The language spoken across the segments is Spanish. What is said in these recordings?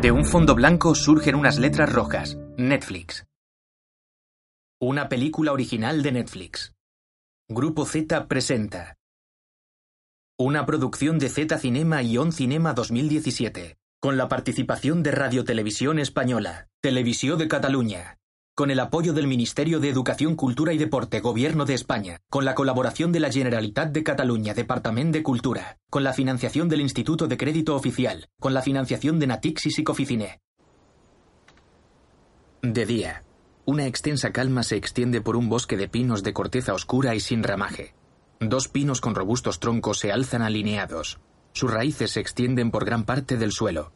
De un fondo blanco surgen unas letras rojas. Netflix. Una película original de Netflix. Grupo Z presenta. Una producción de Z Cinema y On Cinema 2017. Con la participación de Radio Televisión Española, Televisión de Cataluña, con el apoyo del Ministerio de Educación, Cultura y Deporte, Gobierno de España, con la colaboración de la Generalitat de Cataluña, Departamento de Cultura, con la financiación del Instituto de Crédito Oficial, con la financiación de Natix y Psicoficiné. De día, una extensa calma se extiende por un bosque de pinos de corteza oscura y sin ramaje. Dos pinos con robustos troncos se alzan alineados. Sus raíces se extienden por gran parte del suelo.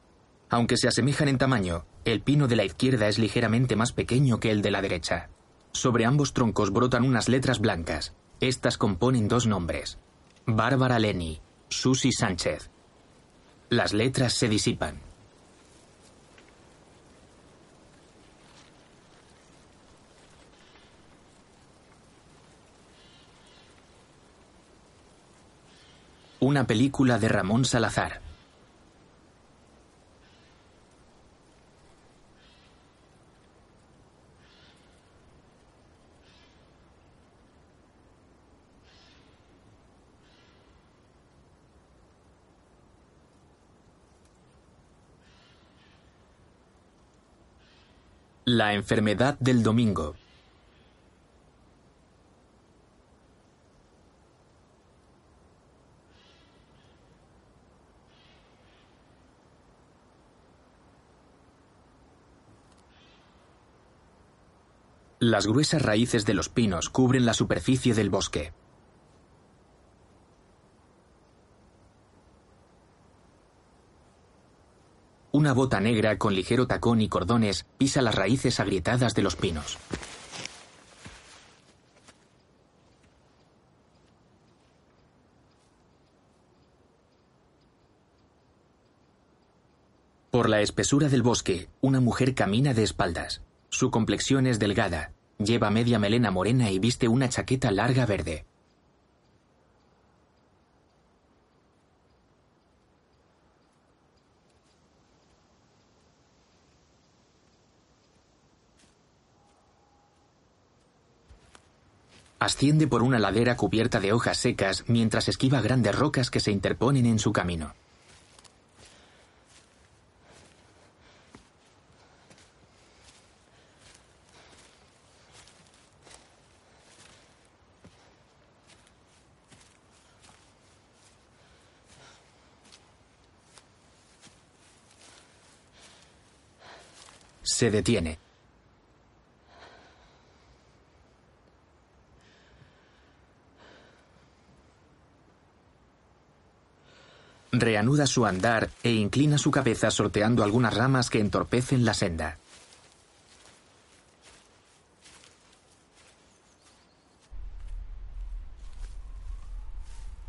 Aunque se asemejan en tamaño, el pino de la izquierda es ligeramente más pequeño que el de la derecha. Sobre ambos troncos brotan unas letras blancas. Estas componen dos nombres. Bárbara Leni, Susi Sánchez. Las letras se disipan. Una película de Ramón Salazar. La enfermedad del domingo. Las gruesas raíces de los pinos cubren la superficie del bosque. Una bota negra con ligero tacón y cordones pisa las raíces agrietadas de los pinos. Por la espesura del bosque, una mujer camina de espaldas. Su complexión es delgada, lleva media melena morena y viste una chaqueta larga verde. Asciende por una ladera cubierta de hojas secas mientras esquiva grandes rocas que se interponen en su camino. Se detiene. Reanuda su andar e inclina su cabeza sorteando algunas ramas que entorpecen la senda.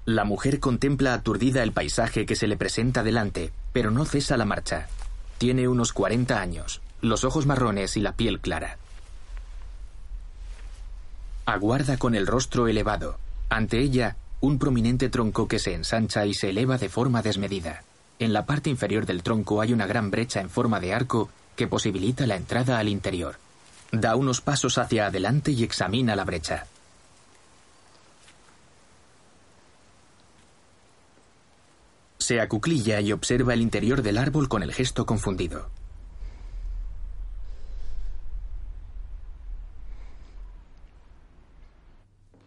La mujer contempla aturdida el paisaje que se le presenta delante, pero no cesa la marcha. Tiene unos 40 años, los ojos marrones y la piel clara. Aguarda con el rostro elevado. Ante ella, un prominente tronco que se ensancha y se eleva de forma desmedida. En la parte inferior del tronco hay una gran brecha en forma de arco que posibilita la entrada al interior. Da unos pasos hacia adelante y examina la brecha. Se acuclilla y observa el interior del árbol con el gesto confundido.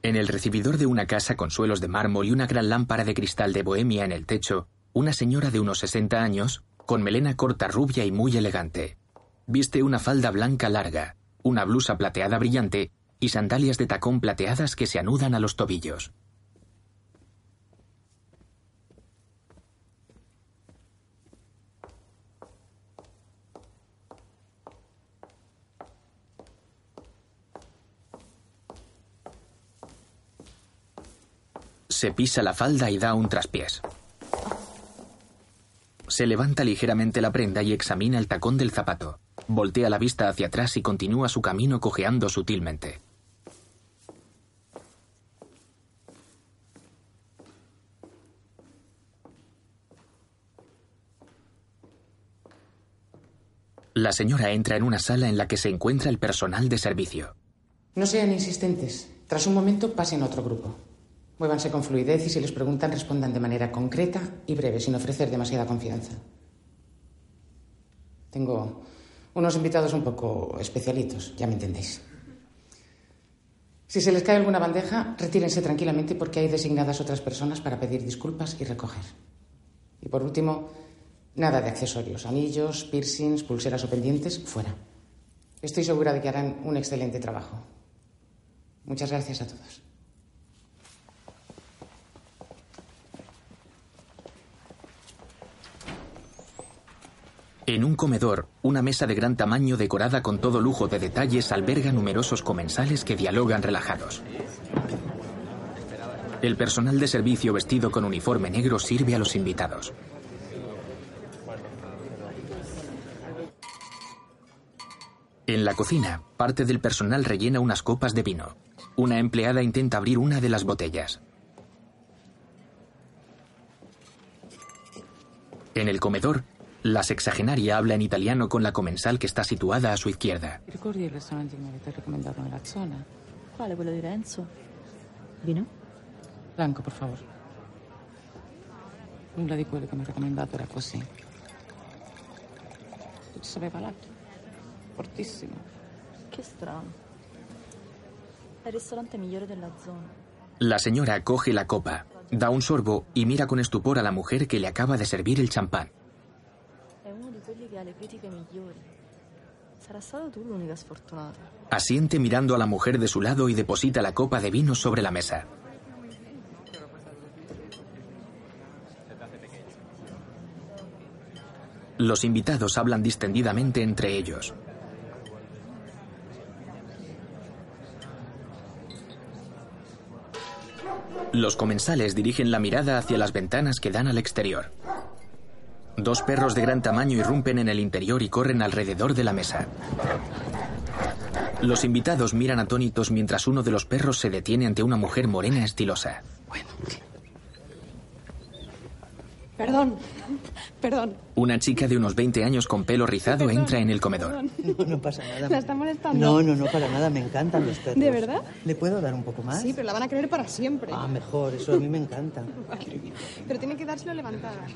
En el recibidor de una casa con suelos de mármol y una gran lámpara de cristal de bohemia en el techo, una señora de unos 60 años, con melena corta rubia y muy elegante. Viste una falda blanca larga, una blusa plateada brillante y sandalias de tacón plateadas que se anudan a los tobillos. Se pisa la falda y da un traspiés. Se levanta ligeramente la prenda y examina el tacón del zapato. Voltea la vista hacia atrás y continúa su camino cojeando sutilmente. La señora entra en una sala en la que se encuentra el personal de servicio. No sean insistentes. Tras un momento, pasen a otro grupo. Muévanse con fluidez y si les preguntan, respondan de manera concreta y breve, sin ofrecer demasiada confianza. Tengo unos invitados un poco especialitos, ya me entendéis. Si se les cae alguna bandeja, retírense tranquilamente porque hay designadas otras personas para pedir disculpas y recoger. Y por último, nada de accesorios, anillos, piercings, pulseras o pendientes, fuera. Estoy segura de que harán un excelente trabajo. Muchas gracias a todos. En un comedor, una mesa de gran tamaño decorada con todo lujo de detalles alberga numerosos comensales que dialogan relajados. El personal de servicio vestido con uniforme negro sirve a los invitados. En la cocina, parte del personal rellena unas copas de vino. Una empleada intenta abrir una de las botellas. En el comedor, la sexagenaria habla en italiano con la comensal que está situada a su izquierda. ¿Recuerda el restaurante que me habéis recomendado en la zona? ¿Cuál? ¿Quello di Renzo? ¿Vino? Blanco, por favor. Nulla di quello che mi ha recomendato era così. Tutto sapeva l'altro. Fortissimo. Che strano. È il ristorante migliore della zona. La señora coge la copa, da un sorbo y mira con estupor a la mujer que le acaba de servir el champán. Asiente mirando a la mujer de su lado y deposita la copa de vino sobre la mesa. Los invitados hablan distendidamente entre ellos. Los comensales dirigen la mirada hacia las ventanas que dan al exterior. Dos perros de gran tamaño irrumpen en el interior y corren alrededor de la mesa. Los invitados miran atónitos mientras uno de los perros se detiene ante una mujer morena estilosa. Perdón, perdón. Una chica de unos 20 años con pelo rizado entra en el comedor. No, no pasa nada. ¿La está molestando? No, no, no, para nada. Me encantan los perros. ¿De verdad? ¿Le puedo dar un poco más? Sí, pero la van a querer para siempre. Ah, mejor. Eso a mí me encanta. Pero tiene que dárselo levantada.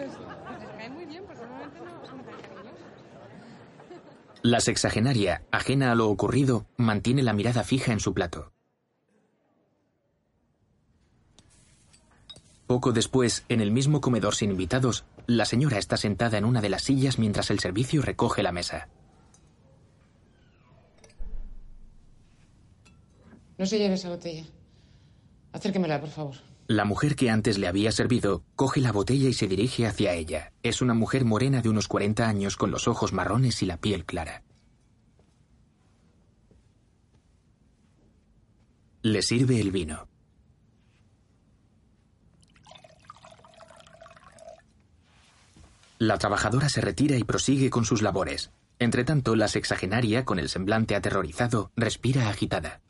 Pues, pues me cae muy bien porque normalmente no son tan cariñosos. La sexagenaria, ajena a lo ocurrido, mantiene la mirada fija en su plato. Poco después, en el mismo comedor sin invitados, la señora está sentada en una de las sillas mientras el servicio recoge la mesa. No se lleve esa botella. Acérquemela, por favor. La mujer que antes le había servido coge la botella y se dirige hacia ella. Es una mujer morena de unos 40 años con los ojos marrones y la piel clara. Le sirve el vino. La trabajadora se retira y prosigue con sus labores. Entretanto, la sexagenaria, con el semblante aterrorizado, respira agitada.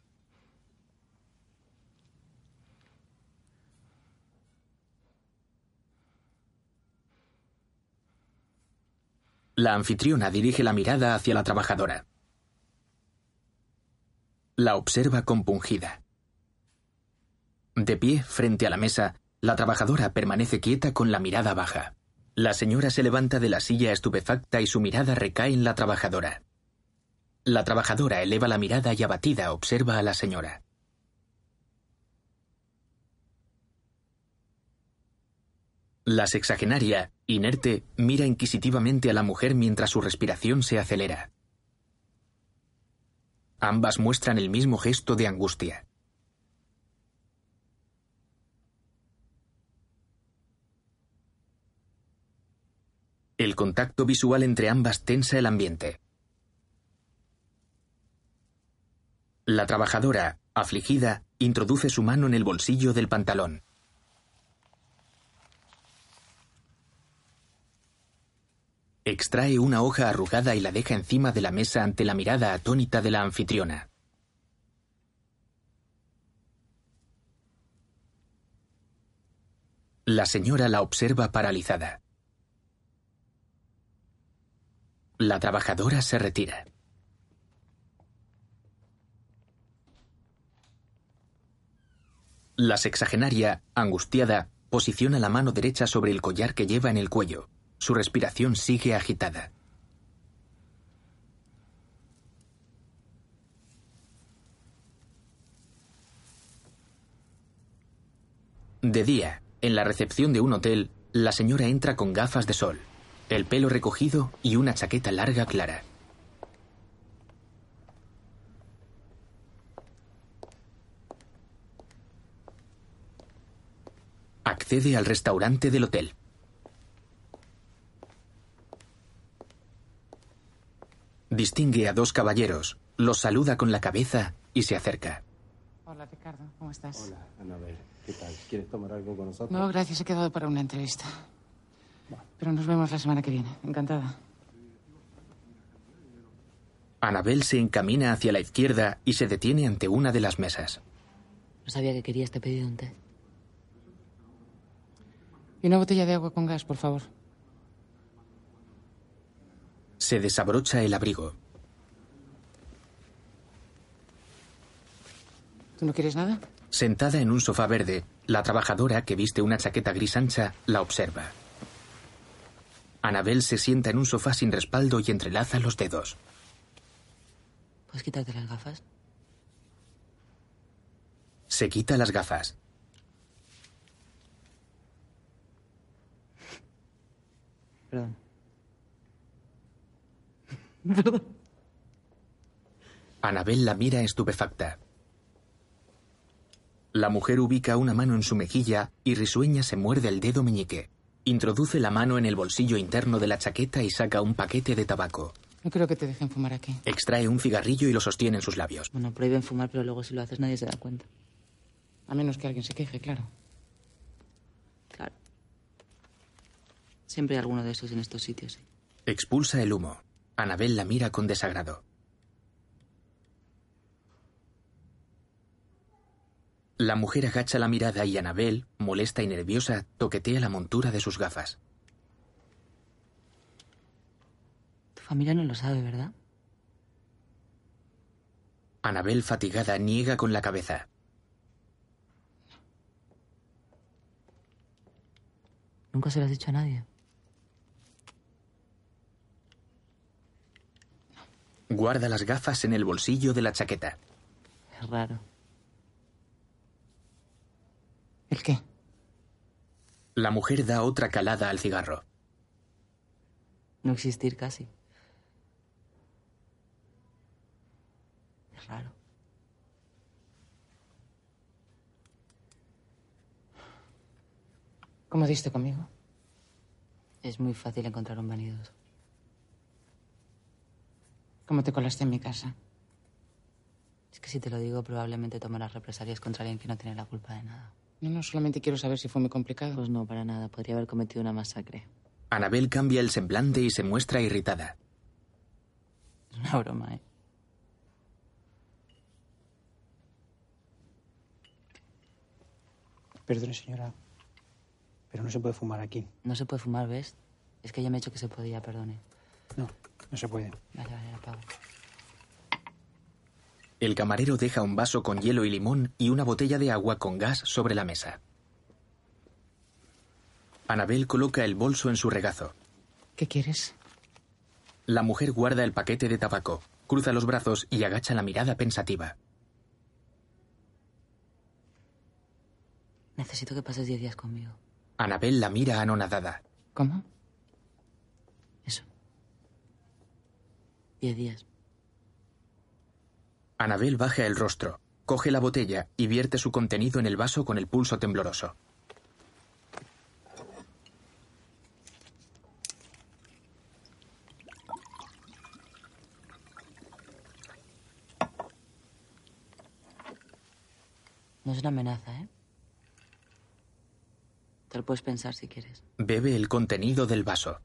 La anfitriona dirige la mirada hacia la trabajadora. La observa compungida. De pie, frente a la mesa, la trabajadora permanece quieta con la mirada baja. La señora se levanta de la silla estupefacta y su mirada recae en la trabajadora. La trabajadora eleva la mirada y abatida observa a la señora. La sexagenaria, inerte, mira inquisitivamente a la mujer mientras su respiración se acelera. Ambas muestran el mismo gesto de angustia. El contacto visual entre ambas tensa el ambiente. La trabajadora, afligida, introduce su mano en el bolsillo del pantalón. Extrae una hoja arrugada y la deja encima de la mesa ante la mirada atónita de la anfitriona. La señora la observa paralizada. La trabajadora se retira. La sexagenaria, angustiada, posiciona la mano derecha sobre el collar que lleva en el cuello. Su respiración sigue agitada. De día, en la recepción de un hotel, la señora entra con gafas de sol, el pelo recogido y una chaqueta larga clara. Accede al restaurante del hotel. Distingue a dos caballeros, los saluda con la cabeza y se acerca. Hola, Ricardo, ¿cómo estás? Hola, Anabel. ¿Qué tal? ¿Quieres tomar algo con nosotros? No, gracias, he quedado para una entrevista. Pero nos vemos la semana que viene. Encantada. Anabel se encamina hacia la izquierda y se detiene ante una de las mesas. No sabía que querías, te he pedido un té. Y una botella de agua con gas, por favor. Se desabrocha el abrigo. ¿Tú no quieres nada? Sentada en un sofá verde, la trabajadora, que viste una chaqueta gris ancha, la observa. Anabel se sienta en un sofá sin respaldo y entrelaza los dedos. ¿Puedes quitarte las gafas? Se quita las gafas. Perdón. Anabel la mira estupefacta. La mujer ubica una mano en su mejilla y risueña se muerde el dedo meñique. Introduce la mano en el bolsillo interno de la chaqueta y saca un paquete de tabaco. No creo que te dejen fumar aquí. Extrae un cigarrillo y lo sostiene en sus labios. Bueno, prohíben fumar, pero luego si lo haces nadie se da cuenta. A menos que alguien se queje, claro. Claro. Siempre hay alguno de esos en estos sitios. sí. Expulsa el humo. Anabel la mira con desagrado. La mujer agacha la mirada y Anabel, molesta y nerviosa, toquetea la montura de sus gafas. Tu familia no lo sabe, ¿verdad? Anabel, fatigada, niega con la cabeza. Nunca se lo has dicho a nadie. Guarda las gafas en el bolsillo de la chaqueta. Es raro. ¿El qué? La mujer da otra calada al cigarro. No existir casi. Es raro. ¿Cómo diste conmigo? Es muy fácil encontrar un vanidoso. ¿Cómo te colaste en mi casa? Es que si te lo digo, probablemente tomarás represalias contra alguien que no tiene la culpa de nada. No, no, solamente quiero saber si fue muy complicado. Pues no, para nada. Podría haber cometido una masacre. Anabel cambia el semblante y se muestra irritada. Es una broma, ¿eh? Perdone, señora, pero no se puede fumar aquí. No se puede fumar, ¿ves? Es que ella me ha dicho que se podía, perdone. No, no se puede. Vale, vale, apago. El camarero deja un vaso con hielo y limón y una botella de agua con gas sobre la mesa. Anabel coloca el bolso en su regazo. ¿Qué quieres? La mujer guarda el paquete de tabaco, cruza los brazos y agacha la mirada pensativa. Necesito que pases 10 días conmigo. Anabel la mira anonadada. ¿Cómo? Eso. 10 días. Anabel baja el rostro, coge la botella y vierte su contenido en el vaso con el pulso tembloroso. No es una amenaza, ¿eh? Te lo puedes pensar si quieres. Bebe el contenido del vaso.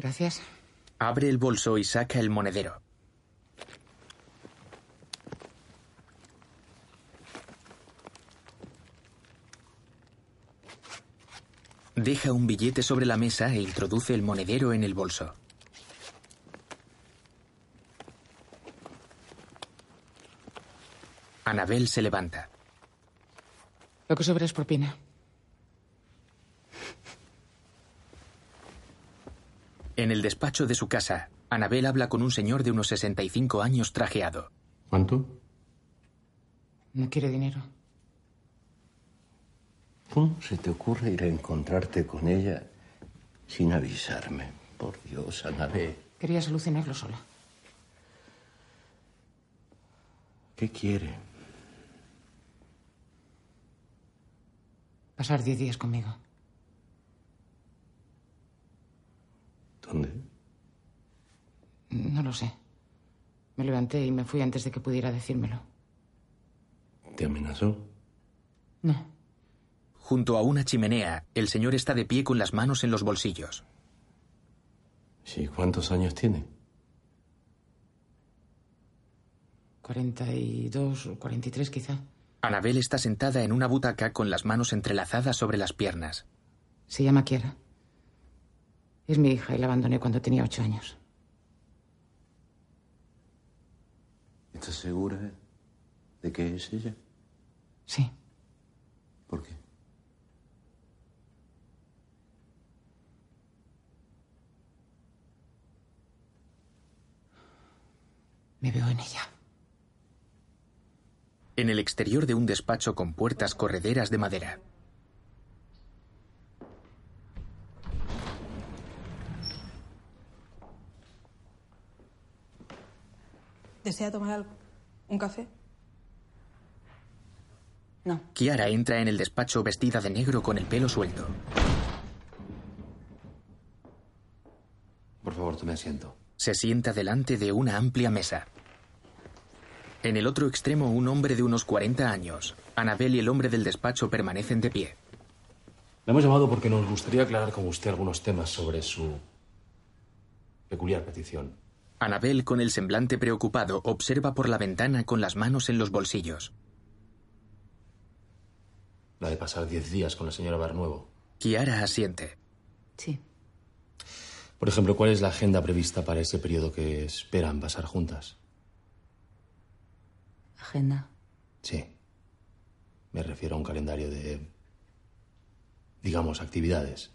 Gracias. Abre el bolso y saca el monedero. Deja un billete sobre la mesa e introduce el monedero en el bolso. Anabel se levanta. Lo que sobra es propina. En el despacho de su casa, Anabel habla con un señor de unos 65 años trajeado. ¿Cuánto? No quiere dinero. ¿Cómo se te ocurre ir a encontrarte con ella sin avisarme? Por Dios, Anabel. Quería solucionarlo sola. ¿Qué quiere? Pasar diez días conmigo. ¿Dónde? No lo sé. Me levanté y me fui antes de que pudiera decírmelo. ¿Te amenazó? No. Junto a una chimenea, el señor está de pie con las manos en los bolsillos. Sí, ¿cuántos años tiene? 42 o 43 quizá. Anabel está sentada en una butaca con las manos entrelazadas sobre las piernas. Se llama Kiara. Es mi hija y la abandoné cuando tenía ocho años. ¿Estás segura de que es ella? Sí. ¿Por qué? Me veo en ella. En el exterior de un despacho con puertas correderas de madera. ¿Desea tomar algo? ¿Un café? No. Kiara entra en el despacho vestida de negro con el pelo suelto. Por favor, tome asiento. Se sienta delante de una amplia mesa. En el otro extremo, un hombre de unos 40 años. Anabel y el hombre del despacho permanecen de pie. Le hemos llamado porque nos gustaría aclarar con usted algunos temas sobre su peculiar petición. Anabel, con el semblante preocupado, observa por la ventana con las manos en los bolsillos. La de pasar diez días con la señora Barnuevo. Kiara asiente. Sí. Por ejemplo, ¿cuál es la agenda prevista para ese periodo que esperan pasar juntas? ¿Agenda? Sí. Me refiero a un calendario de, digamos, actividades.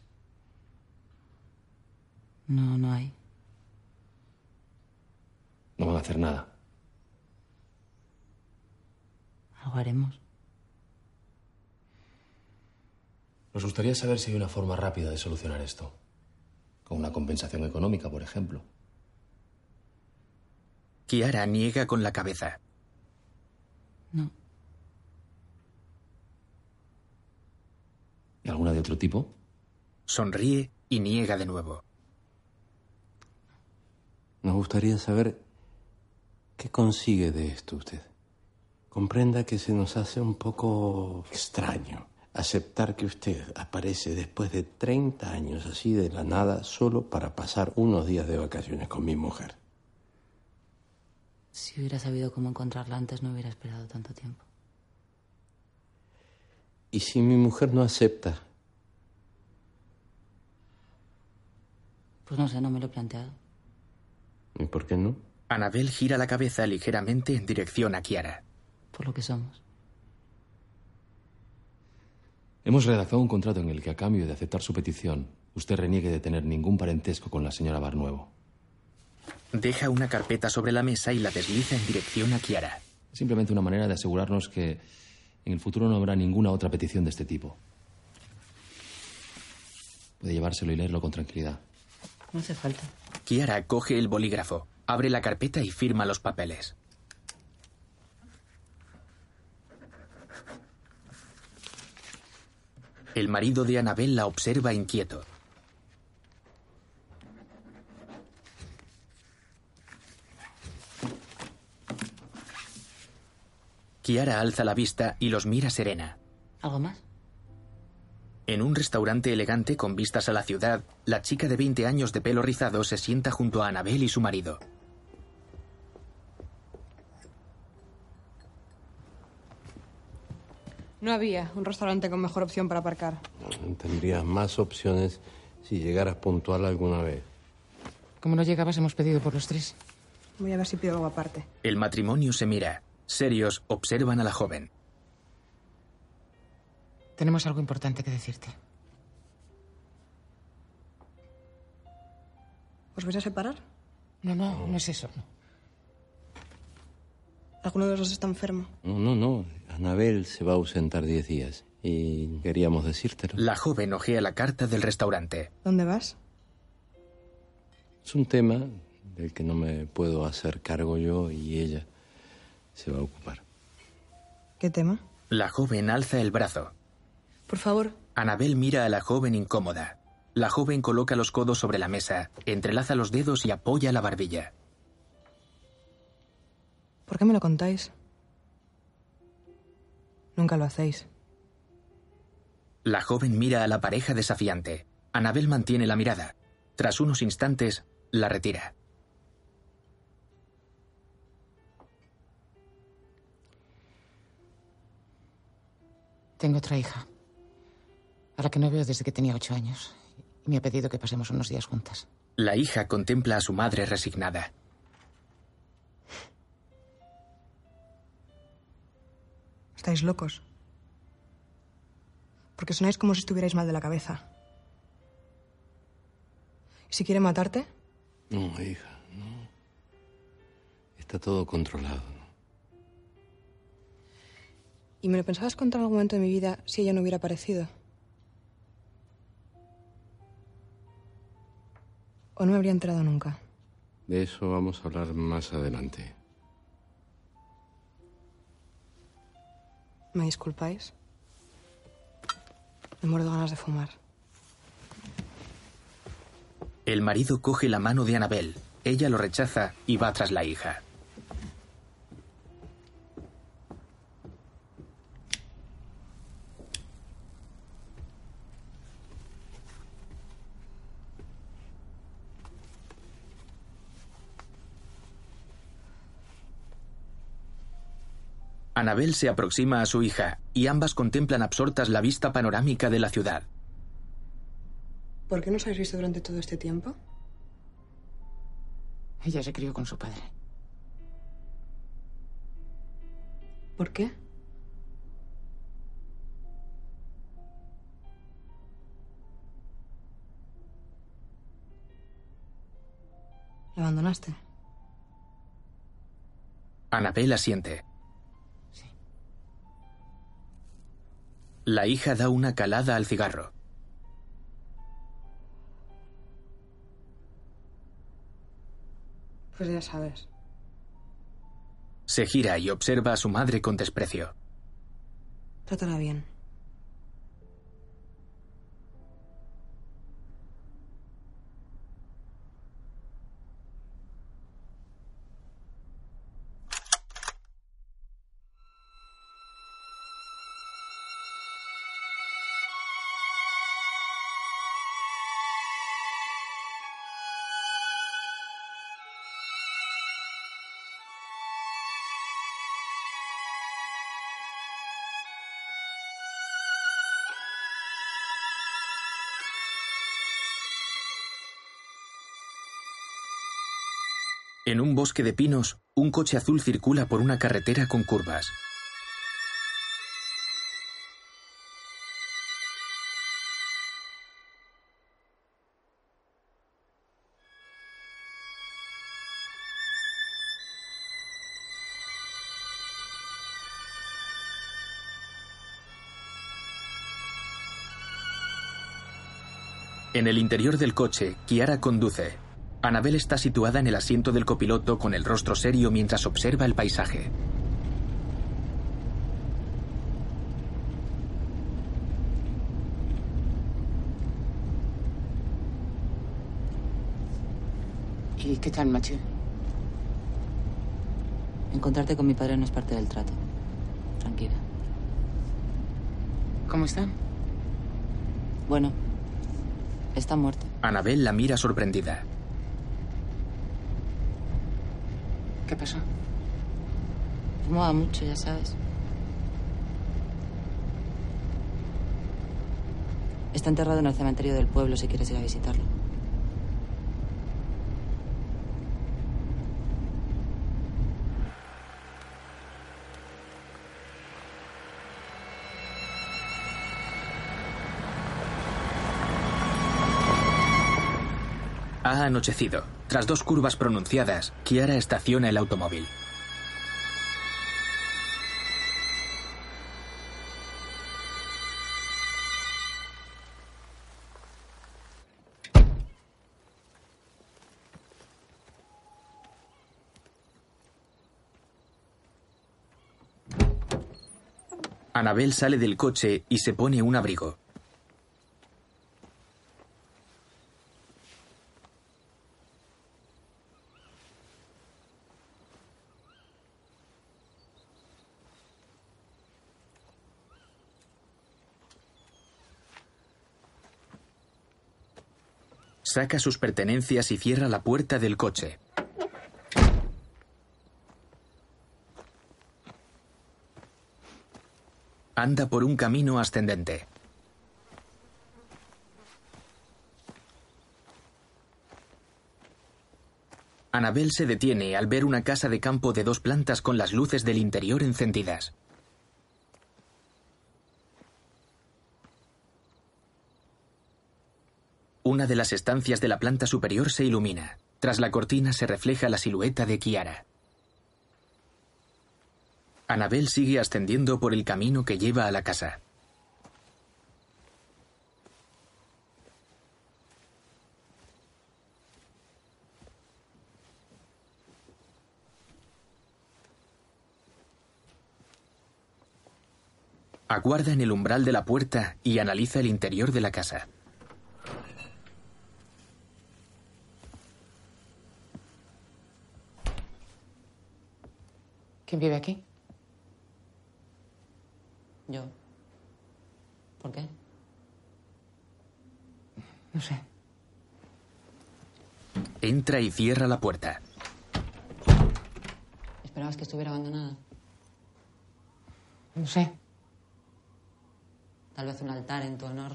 No, no hay. No van a hacer nada. Algo haremos. Nos gustaría saber si hay una forma rápida de solucionar esto. Con una compensación económica, por ejemplo. Kiara niega con la cabeza. No. ¿Y alguna de otro tipo? Sonríe y niega de nuevo. Nos gustaría saber qué consigue de esto usted. Comprenda que se nos hace un poco extraño aceptar que usted aparece después de 30 años así de la nada solo para pasar unos días de vacaciones con mi mujer. Si hubiera sabido cómo encontrarla antes, no hubiera esperado tanto tiempo. ¿Y si mi mujer no acepta? Pues no sé, no me lo he planteado. ¿Y por qué no? Anabel gira la cabeza ligeramente en dirección a Kiara. Por lo que somos. Hemos redactado un contrato en el que, a cambio de aceptar su petición, usted reniegue de tener ningún parentesco con la señora Barnuevo. Deja una carpeta sobre la mesa y la desliza en dirección a Kiara. Simplemente una manera de asegurarnos que en el futuro no habrá ninguna otra petición de este tipo. Puede llevárselo y leerlo con tranquilidad. No hace falta. Kiara coge el bolígrafo, abre la carpeta y firma los papeles. El marido de Anabel la observa inquieto. Kiara alza la vista y los mira serena. ¿Algo más? En un restaurante elegante con vistas a la ciudad, la chica de 20 años de pelo rizado se sienta junto a Anabel y su marido. No había un restaurante con mejor opción para aparcar. Tendrías más opciones si llegaras puntual alguna vez. Como no llegabas, hemos pedido por los tres. Voy a ver si pido algo aparte. El matrimonio se mira. Serios observan a la joven. Tenemos algo importante que decirte. ¿Os vais a separar? No, no, no es eso. no. ¿Alguno de los dos está enfermo? No, no, no. Anabel se va a ausentar diez días. Y queríamos decírtelo. La joven ojea la carta del restaurante. ¿Dónde vas? Es un tema del que no me puedo hacer cargo yo y ella se va a ocupar. ¿Qué tema? La joven alza el brazo. Por favor. Anabel mira a la joven incómoda. La joven coloca los codos sobre la mesa, entrelaza los dedos y apoya la barbilla. ¿Por qué me lo contáis? Nunca lo hacéis. La joven mira a la pareja desafiante. Anabel mantiene la mirada. Tras unos instantes, la retira. Tengo otra hija. A la que no veo desde que tenía ocho años. Y me ha pedido que pasemos unos días juntas. La hija contempla a su madre resignada. Estáis locos. Porque sonáis como si estuvierais mal de la cabeza. ¿Y si quiere matarte? No, hija, no. Está todo controlado. ¿Y me lo pensabas contar en algún momento de mi vida si ella no hubiera aparecido? ¿O no me habría enterado nunca? De eso vamos a hablar más adelante. ¿Me disculpáis? Me muero ganas de fumar. El marido coge la mano de Anabel. Ella lo rechaza y va tras la hija. Anabel se aproxima a su hija y ambas contemplan absortas la vista panorámica de la ciudad. ¿Por qué no os habéis visto durante todo este tiempo? Ella se crió con su padre. ¿Por qué? ¿La abandonaste? Anabel asiente. La hija da una calada al cigarro. Pues ya sabes. Se gira y observa a su madre con desprecio. Trátala bien. Bosque de pinos, un coche azul circula por una carretera con curvas. En el interior del coche, Kiara conduce. Anabel está situada en el asiento del copiloto con el rostro serio mientras observa el paisaje. ¿Y qué tal, Mathieu? Encontrarte con mi padre no es parte del trato. Tranquila. ¿Cómo está? Bueno, está muerto. Anabel la mira sorprendida. ¿Qué pasó? Fumaba mucho, ya sabes. Está enterrado en el cementerio del pueblo si quieres ir a visitarlo. Ha anochecido. Tras dos curvas pronunciadas, Kiara estaciona el automóvil. Anabel sale del coche y se pone un abrigo. Saca sus pertenencias y cierra la puerta del coche. Anda por un camino ascendente. Anabel se detiene al ver una casa de campo de dos plantas con las luces del interior encendidas. Una de las estancias de la planta superior se ilumina. Tras la cortina se refleja la silueta de Kiara. Anabel sigue ascendiendo por el camino que lleva a la casa. Aguarda en el umbral de la puerta y analiza el interior de la casa. ¿Quién vive aquí? Yo. ¿Por qué? No sé. Entra y cierra la puerta. ¿Esperabas que estuviera abandonada? No sé. Tal vez un altar en tu honor.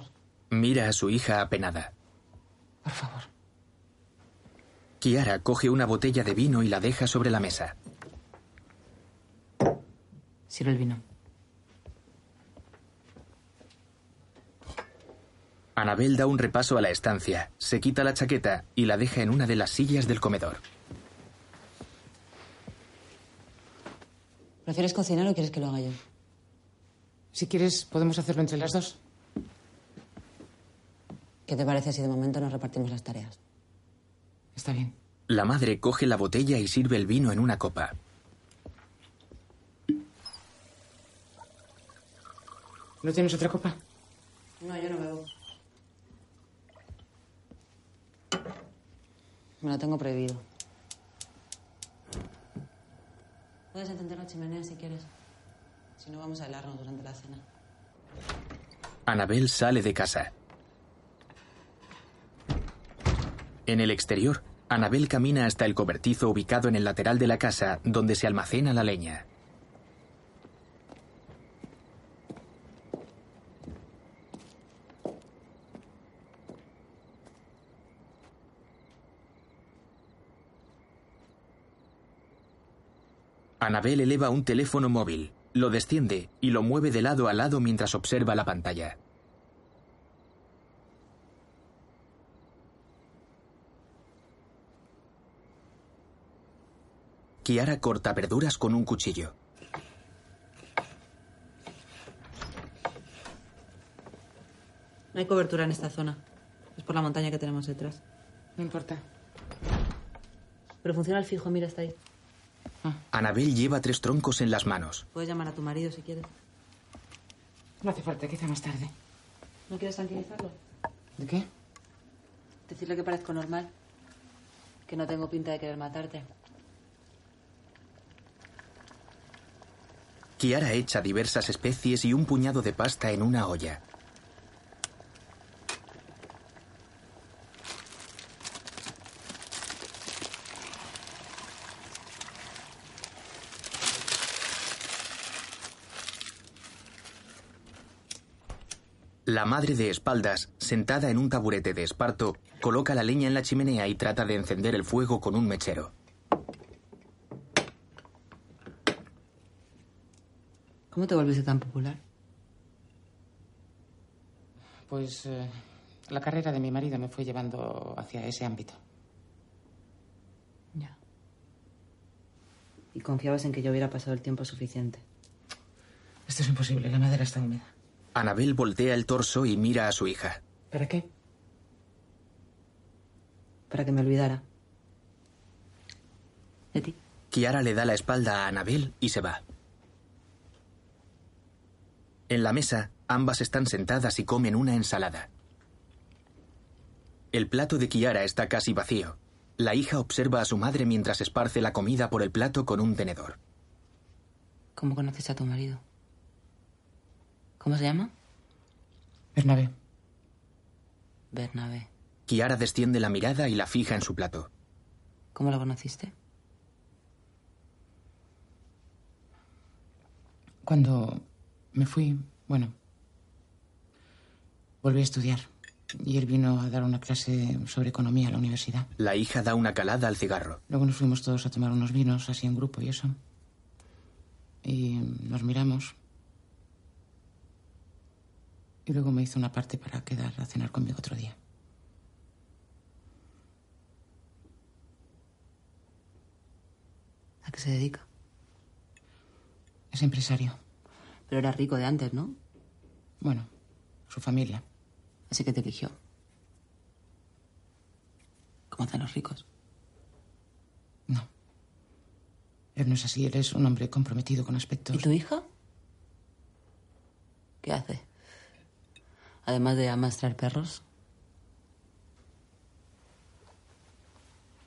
Mira a su hija apenada. Por favor. Kiara coge una botella de vino y la deja sobre la mesa. Sirve el vino. Anabel da un repaso a la estancia, se quita la chaqueta y la deja en una de las sillas del comedor. ¿Prefieres cocinar o quieres que lo haga yo? Si quieres, podemos hacerlo entre las dos. ¿Qué te parece si de momento nos repartimos las tareas? Está bien. La madre coge la botella y sirve el vino en una copa. ¿No tienes otra copa? No, yo no bebo. Me lo tengo prohibido. Puedes encender la chimenea si quieres. Si no, vamos a helarnos durante la cena. Anabel sale de casa. En el exterior, Anabel camina hasta el cobertizo ubicado en el lateral de la casa donde se almacena la leña. Anabel eleva un teléfono móvil, lo desciende y lo mueve de lado a lado mientras observa la pantalla. Kiara corta verduras con un cuchillo. No hay cobertura en esta zona. Es por la montaña que tenemos detrás. No importa. Pero funciona el fijo, mira, está ahí. Anabel lleva tres troncos en las manos. Puedes llamar a tu marido si quieres. No hace falta, quizá más tarde. ¿No quieres tranquilizarlo? ¿De qué? Decirle que parezco normal. Que no tengo pinta de querer matarte. Kiara echa diversas especies y un puñado de pasta en una olla. La madre de espaldas, sentada en un taburete de esparto, coloca la leña en la chimenea y trata de encender el fuego con un mechero. ¿Cómo te volviste tan popular? Pues eh, la carrera de mi marido me fue llevando hacia ese ámbito. Ya. Y confiabas en que yo hubiera pasado el tiempo suficiente. Esto es imposible, la madera está húmeda. Anabel voltea el torso y mira a su hija. ¿Para qué? Para que me olvidara. De ti. Kiara le da la espalda a Anabel y se va. En la mesa, ambas están sentadas y comen una ensalada. El plato de Kiara está casi vacío. La hija observa a su madre mientras esparce la comida por el plato con un tenedor. ¿Cómo conoces a tu marido? ¿Cómo se llama? Bernabé. Bernabé. Kiara desciende la mirada y la fija en su plato. ¿Cómo lo conociste? Cuando me fui, bueno, volví a estudiar. Y él vino a dar una clase sobre economía a la universidad. La hija da una calada al cigarro. Luego nos fuimos todos a tomar unos vinos, así en grupo y eso. Y nos miramos. Y luego me hizo una parte para quedar a cenar conmigo otro día. ¿A qué se dedica? Es empresario. Pero era rico de antes, ¿no? Bueno, su familia. Así que te eligió. ¿Cómo hacen los ricos? No. Él no es así, él es un hombre comprometido con aspectos. ¿Y tu hija? ¿Qué hace? Además de amastrar perros.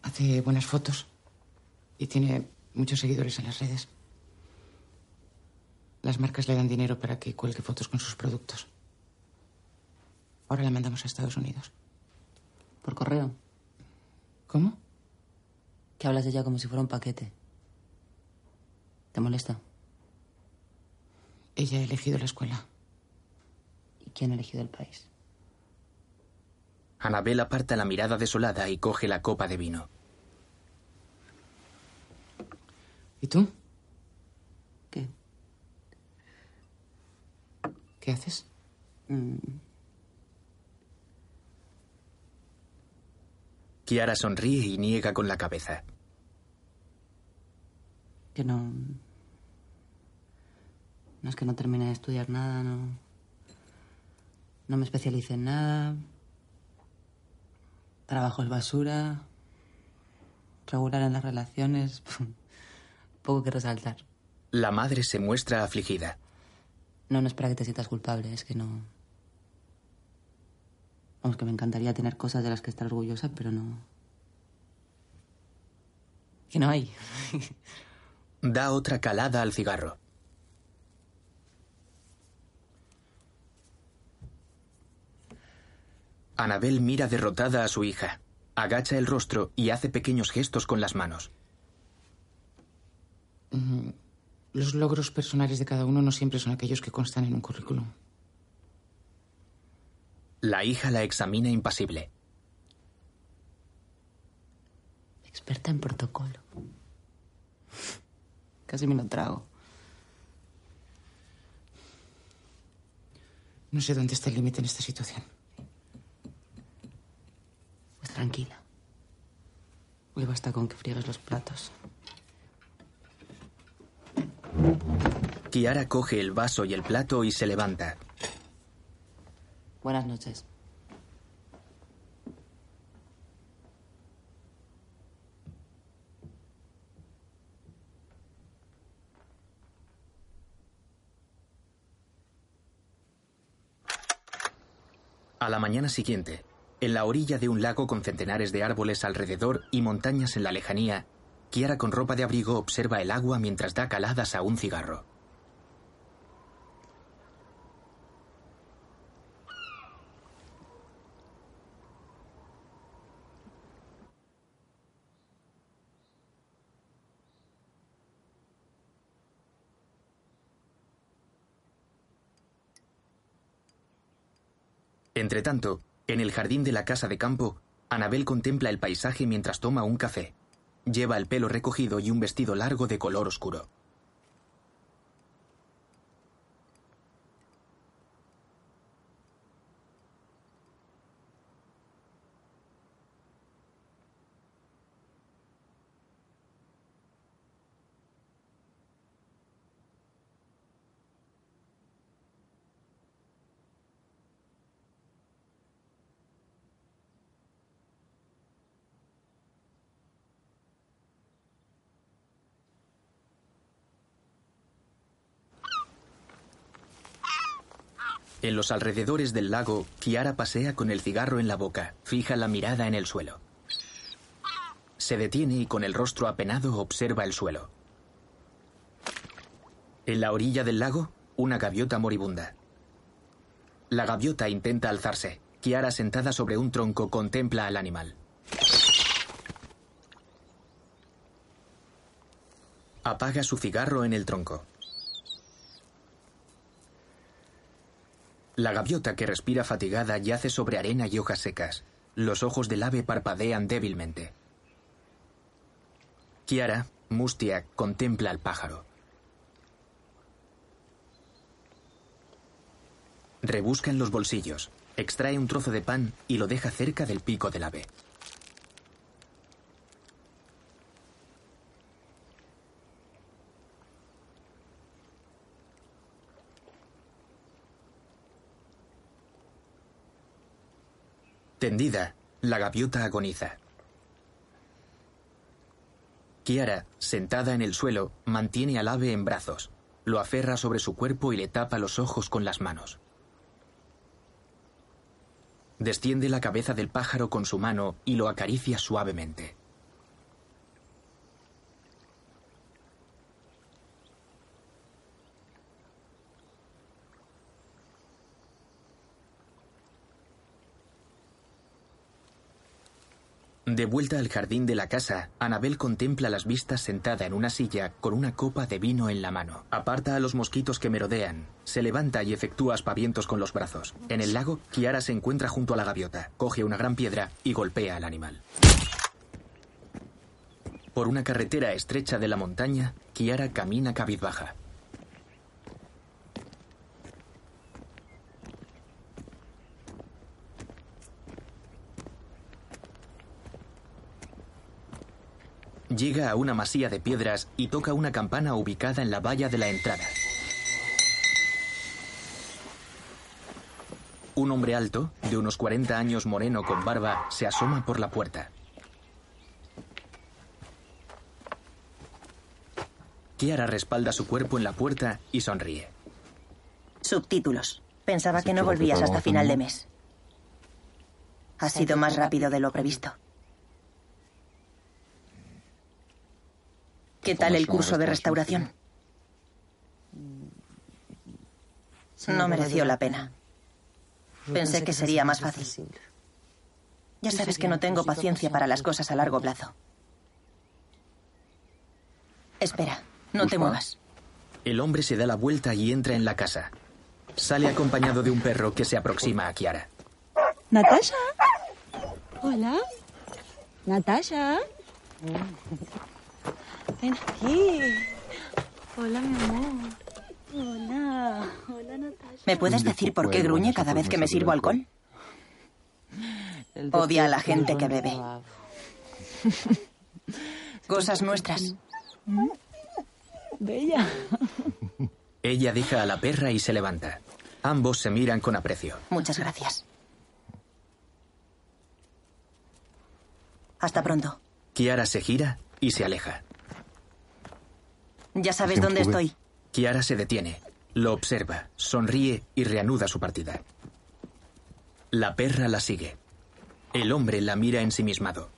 Hace buenas fotos. Y tiene muchos seguidores en las redes. Las marcas le dan dinero para que cuelgue fotos con sus productos. Ahora la mandamos a Estados Unidos. ¿Por correo? ¿Cómo? Que hablas de ella como si fuera un paquete. ¿Te molesta? Ella ha elegido la escuela. ¿Y quién ha elegido el país? Anabel aparta la mirada desolada y coge la copa de vino. ¿Y tú? ¿Qué? ¿Qué haces? Mm, Kiara sonríe y niega con la cabeza. que no. No es que no termine de estudiar nada, no. No me especialice en nada. Trabajo es basura. Regular en las relaciones. Poco que resaltar. La madre se muestra afligida. No, no es para que te sientas culpable, es que no. Vamos, que me encantaría tener cosas de las que estar orgullosa, pero no. Que no hay. Da otra calada al cigarro. Anabel mira derrotada a su hija. Agacha el rostro y hace pequeños gestos con las manos. Mm, Los logros personales de cada uno no siempre son aquellos que constan en un currículum. La hija la examina impasible. Experta en protocolo. Casi me lo trago. No sé dónde está el límite en esta situación. Tranquila. Hoy basta con que friegues los platos. Kiara coge el vaso y el plato y se levanta. Buenas noches. A la mañana siguiente, en la orilla de un lago con centenares de árboles alrededor y montañas en la lejanía, Kiara con ropa de abrigo observa el agua mientras da caladas a un cigarro. Entretanto, en el jardín de la casa de campo, Anabel contempla el paisaje mientras toma un café. Lleva el pelo recogido y un vestido largo de color oscuro. En los alrededores del lago, Kiara pasea con el cigarro en la boca, fija la mirada en el suelo. Se detiene y con el rostro apenado observa el suelo. En la orilla del lago, una gaviota moribunda. La gaviota intenta alzarse. Kiara, sentada sobre un tronco, contempla al animal. Apaga su cigarro en el tronco. La gaviota que respira fatigada yace sobre arena y hojas secas. Los ojos del ave parpadean débilmente. Kiara, mustia, contempla al pájaro. Rebusca en los bolsillos, extrae un trozo de pan y lo deja cerca del pico del ave. Tendida, la gaviota agoniza. Kiara, sentada en el suelo, mantiene al ave en brazos. Lo aferra sobre su cuerpo y le tapa los ojos con las manos. Desciende la cabeza del pájaro con su mano y lo acaricia suavemente. De vuelta al jardín de la casa, Anabel contempla las vistas sentada en una silla con una copa de vino en la mano. Aparta a los mosquitos que merodean, se levanta y efectúa aspavientos con los brazos. En el lago, Kiara se encuentra junto a la gaviota, coge una gran piedra y golpea al animal. Por una carretera estrecha de la montaña, Kiara camina cabizbaja. Llega a una masía de piedras y toca una campana ubicada en la valla de la entrada. Un hombre alto, de unos 40 años moreno con barba, se asoma por la puerta. Kiara respalda su cuerpo en la puerta y sonríe. Subtítulos. Pensaba que no volvías hasta final de mes. Ha sido más rápido de lo previsto. ¿Qué tal el curso de restauración? No mereció la pena. Pensé que sería más fácil. Ya sabes que no tengo paciencia para las cosas a largo plazo. Espera, no te muevas. El hombre se da la vuelta y entra en la casa. Sale acompañado de un perro que se aproxima a Kiara. Natasha. Hola. Natasha. Ven aquí. Hola, mi amor. Hola. Hola, Natasha. ¿Me puedes decir por qué gruñe cada vez que me sirvo alcohol? Odia a la gente que bebe. Cosas nuestras. Bella. Ella deja a la perra y se levanta. Ambos se miran con aprecio. Muchas gracias. Hasta pronto. Kiara se gira y se aleja. Ya sabes dónde estoy. Kiara se detiene, lo observa, sonríe y reanuda su partida. La perra la sigue. El hombre la mira ensimismado.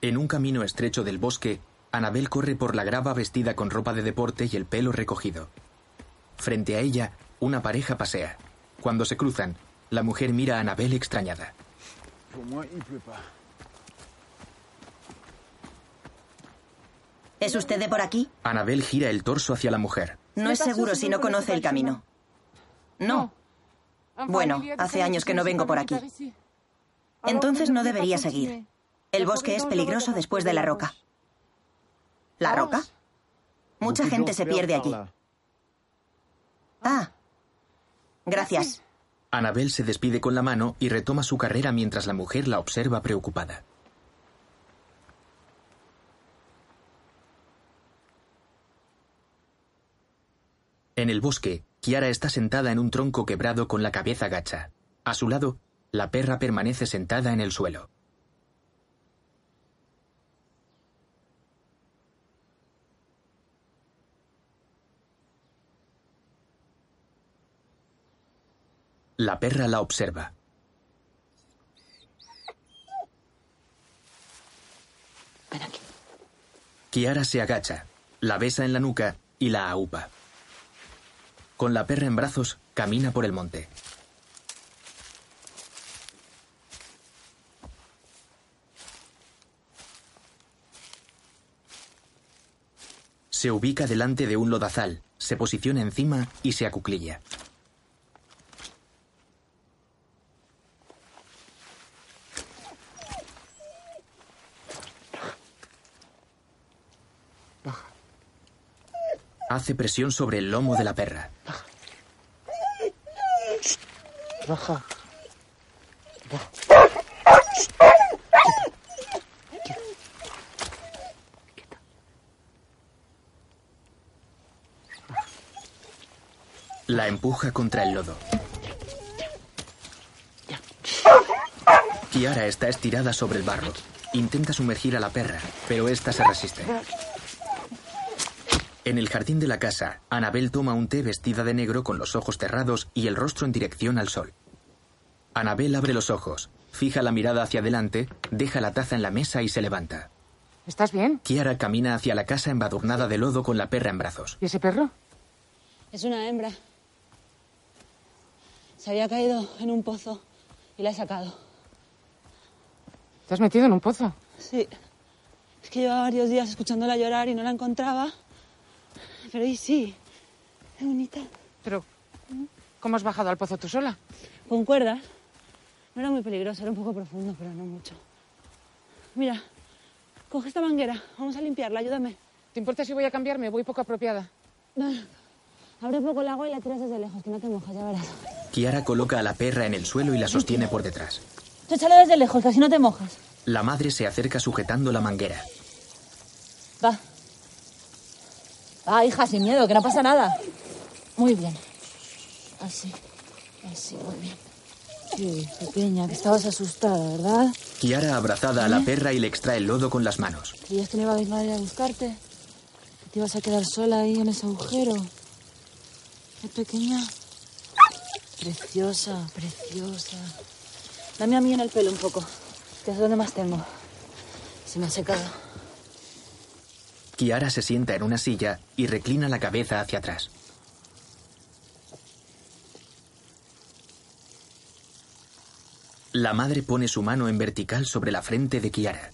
En un camino estrecho del bosque, Anabel corre por la grava vestida con ropa de deporte y el pelo recogido. Frente a ella, una pareja pasea. Cuando se cruzan, la mujer mira a Anabel extrañada. ¿Es usted de por aquí? Anabel gira el torso hacia la mujer. No es seguro si no conoce el camino. No. Bueno, hace años que no vengo por aquí. Entonces no debería seguir. El bosque es peligroso después de la roca. ¿La roca? Mucha gente se pierde allí. Ah. Gracias. Anabel se despide con la mano y retoma su carrera mientras la mujer la observa preocupada. En el bosque, Kiara está sentada en un tronco quebrado con la cabeza gacha. A su lado, la perra permanece sentada en el suelo. La perra la observa. Ven aquí. Kiara se agacha, la besa en la nuca y la aupa. Con la perra en brazos, camina por el monte. Se ubica delante de un lodazal, se posiciona encima y se acuclilla. Hace presión sobre el lomo de la perra. Baja. La empuja contra el lodo. Kiara está estirada sobre el barro. Intenta sumergir a la perra, pero esta se resiste. En el jardín de la casa, Anabel toma un té vestida de negro con los ojos cerrados y el rostro en dirección al sol. Anabel abre los ojos, fija la mirada hacia adelante, deja la taza en la mesa y se levanta. ¿Estás bien? Kiara camina hacia la casa embadurnada de lodo con la perra en brazos. ¿Y ese perro? Es una hembra. Se había caído en un pozo y la he sacado. ¿Te has metido en un pozo? Sí. Es que llevaba varios días escuchándola llorar y no la encontraba. Pero y sí. Es bonita. Pero, ¿cómo has bajado al pozo tú sola? Con cuerdas. No era muy peligroso, era un poco profundo, pero no mucho. Mira, coge esta manguera. Vamos a limpiarla, ayúdame. ¿Te importa si voy a cambiarme? Voy poco apropiada. No. Abre poco el agua y la tiras desde lejos, que no te mojas, ya verás. Kiara coloca a la perra en el suelo y la sostiene por detrás. Tú desde lejos, que así no te mojas. La madre se acerca sujetando la manguera. Va. Va, hija, sin miedo, que no pasa nada. Muy bien. Así. Así, muy bien. Sí, pequeña, que estabas asustada, ¿verdad? Kiara abrazada a la ¿Eh? perra y le extrae el lodo con las manos. ¿Creías que no iba a venir nadie a buscarte? ¿Que te ibas a quedar sola ahí en ese agujero? ¿Qué pequeña? Preciosa, preciosa. Dame a mí en el pelo un poco, que es donde más tengo. Se me ha secado. Kiara se sienta en una silla y reclina la cabeza hacia atrás. La madre pone su mano en vertical sobre la frente de Kiara.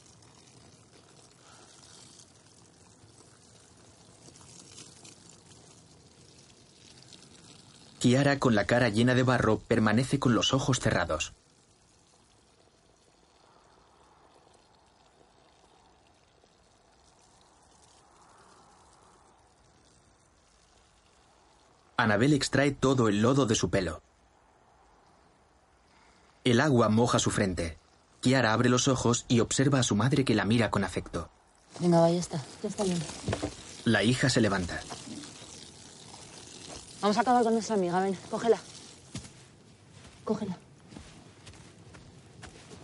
Kiara, con la cara llena de barro, permanece con los ojos cerrados. Anabel extrae todo el lodo de su pelo. El agua moja su frente. Kiara abre los ojos y observa a su madre que la mira con afecto. Venga, va, ya está. Ya está bien. La hija se levanta. Vamos a acabar con nuestra amiga, ven, cógela. Cógela.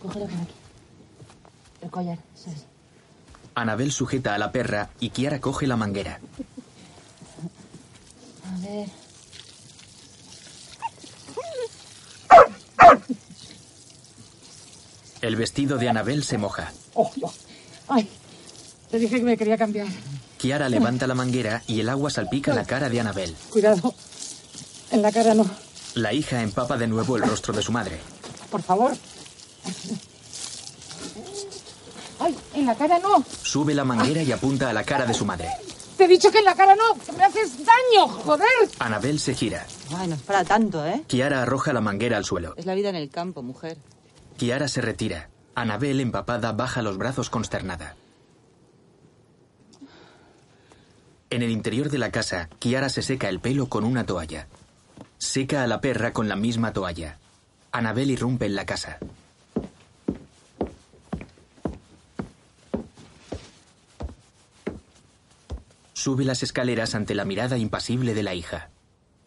Cógela por aquí. El collar, es. Anabel sujeta a la perra y Kiara coge la manguera. A ver. El vestido de Anabel se moja. Oh, oh. Ay, te dije que me quería cambiar. Kiara levanta la manguera y el agua salpica la cara de Anabel. Cuidado. En la cara no. La hija empapa de nuevo el rostro de su madre. Por favor. Ay, ¡Ay! En la cara no. Sube la manguera y apunta a la cara de su madre. Te he dicho que en la cara no. ¡Que me haces daño, joder! Anabel se gira. Ay, no es para tanto, ¿eh? Kiara arroja la manguera al suelo. Es la vida en el campo, mujer. Kiara se retira. Anabel, empapada, baja los brazos consternada. En el interior de la casa, Kiara se seca el pelo con una toalla. Seca a la perra con la misma toalla. Anabel irrumpe en la casa. Sube las escaleras ante la mirada impasible de la hija.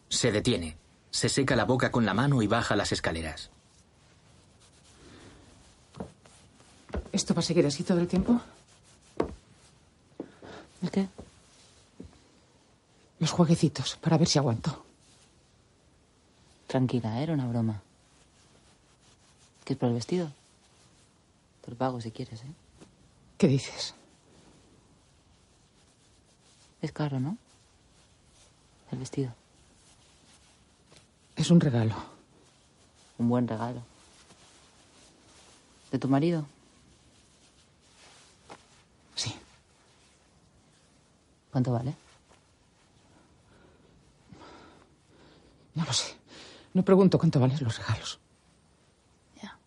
Se detiene. Se seca la boca con la mano y baja las escaleras. ¿Esto va a seguir así todo el tiempo? ¿El qué? Los jueguecitos, para ver si aguanto. Tranquila, ¿eh? era una broma. ¿Qué es por el vestido? Te lo pago si quieres, ¿eh? ¿Qué dices? Es caro, ¿no? El vestido. Es un regalo. Un buen regalo. ¿De tu marido? Sí. ¿Cuánto vale? No lo sé. No pregunto cuánto valen los regalos. Ya.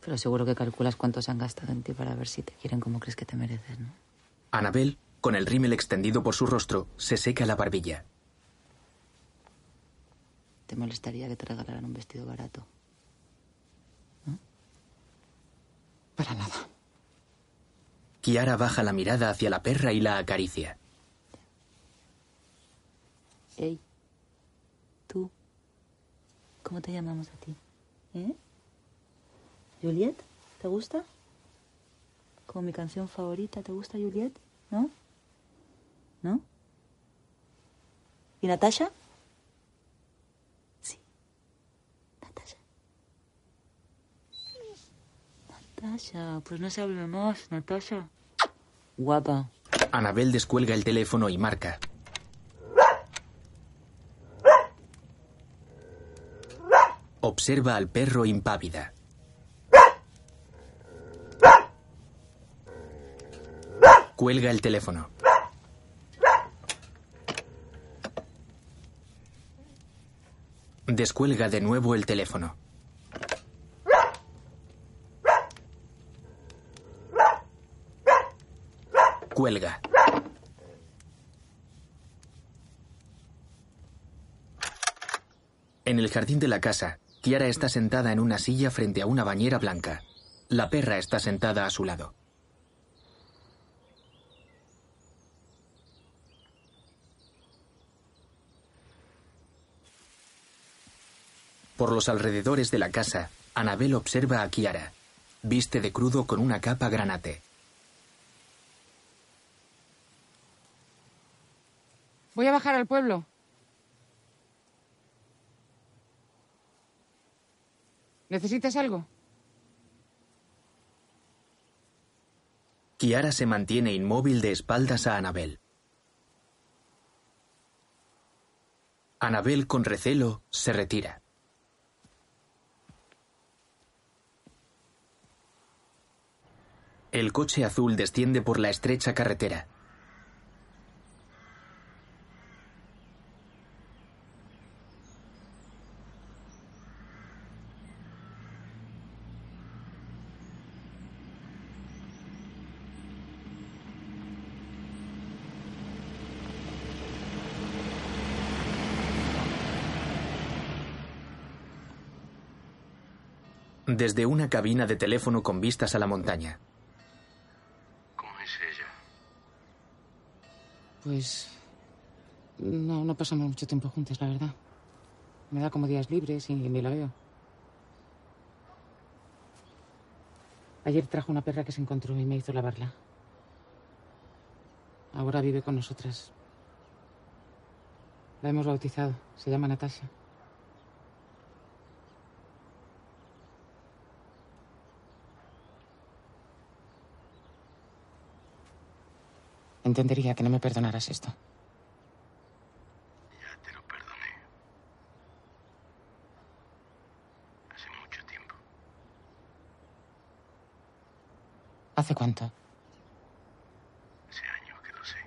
Pero seguro que calculas cuánto se han gastado en ti para ver si te quieren como crees que te mereces, ¿no? Anabel, con el rímel extendido por su rostro, se seca la barbilla. ¿Te molestaría que te regalaran un vestido barato? Para nada. Kiara baja la mirada hacia la perra y la acaricia. Ey, tú, ¿cómo te llamamos a ti? ¿Eh? ¿Juliet? ¿Te gusta? Como mi canción favorita, ¿te gusta Juliet? ¿No? ¿No? ¿Y Natasha? Sí. Natasha. Natasha, pues no se hable más, Natasha. Guapa. Anabel descuelga el teléfono y marca. Observa al perro impávida. Cuelga el teléfono. Descuelga de nuevo el teléfono. Cuelga. En el jardín de la casa, Kiara está sentada en una silla frente a una bañera blanca. La perra está sentada a su lado. Por los alrededores de la casa, Anabel observa a Kiara. Viste de crudo con una capa granate. Voy a bajar al pueblo. ¿Necesitas algo? Kiara se mantiene inmóvil de espaldas a Anabel. Anabel, con recelo, se retira. El coche azul desciende por la estrecha carretera. Desde una cabina de teléfono con vistas a la montaña. Pues. No, no pasamos mucho tiempo juntas, la verdad. Me da como días libres y ni la veo. Ayer trajo una perra que se encontró y me hizo lavarla. Ahora vive con nosotras. La hemos bautizado. Se llama Natasha. Entendería que no me perdonaras esto. Ya te lo perdoné. Hace mucho tiempo. ¿Hace cuánto? Hace años que lo sé.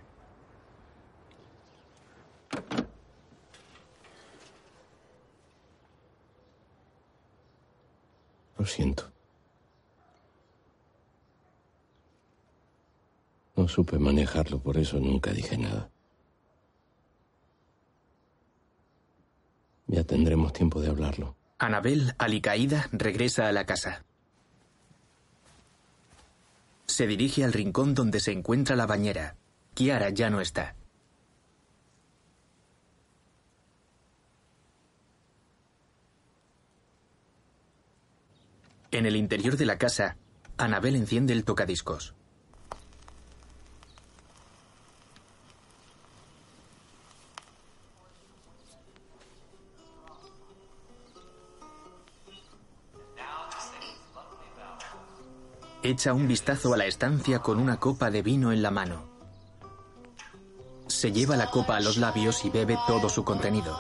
Lo siento. No supe manejarlo, por eso nunca dije nada. Ya tendremos tiempo de hablarlo. Anabel, alicaída, regresa a la casa. Se dirige al rincón donde se encuentra la bañera. Kiara ya no está. En el interior de la casa, Anabel enciende el tocadiscos. Echa un vistazo a la estancia con una copa de vino en la mano. Se lleva la copa a los labios y bebe todo su contenido.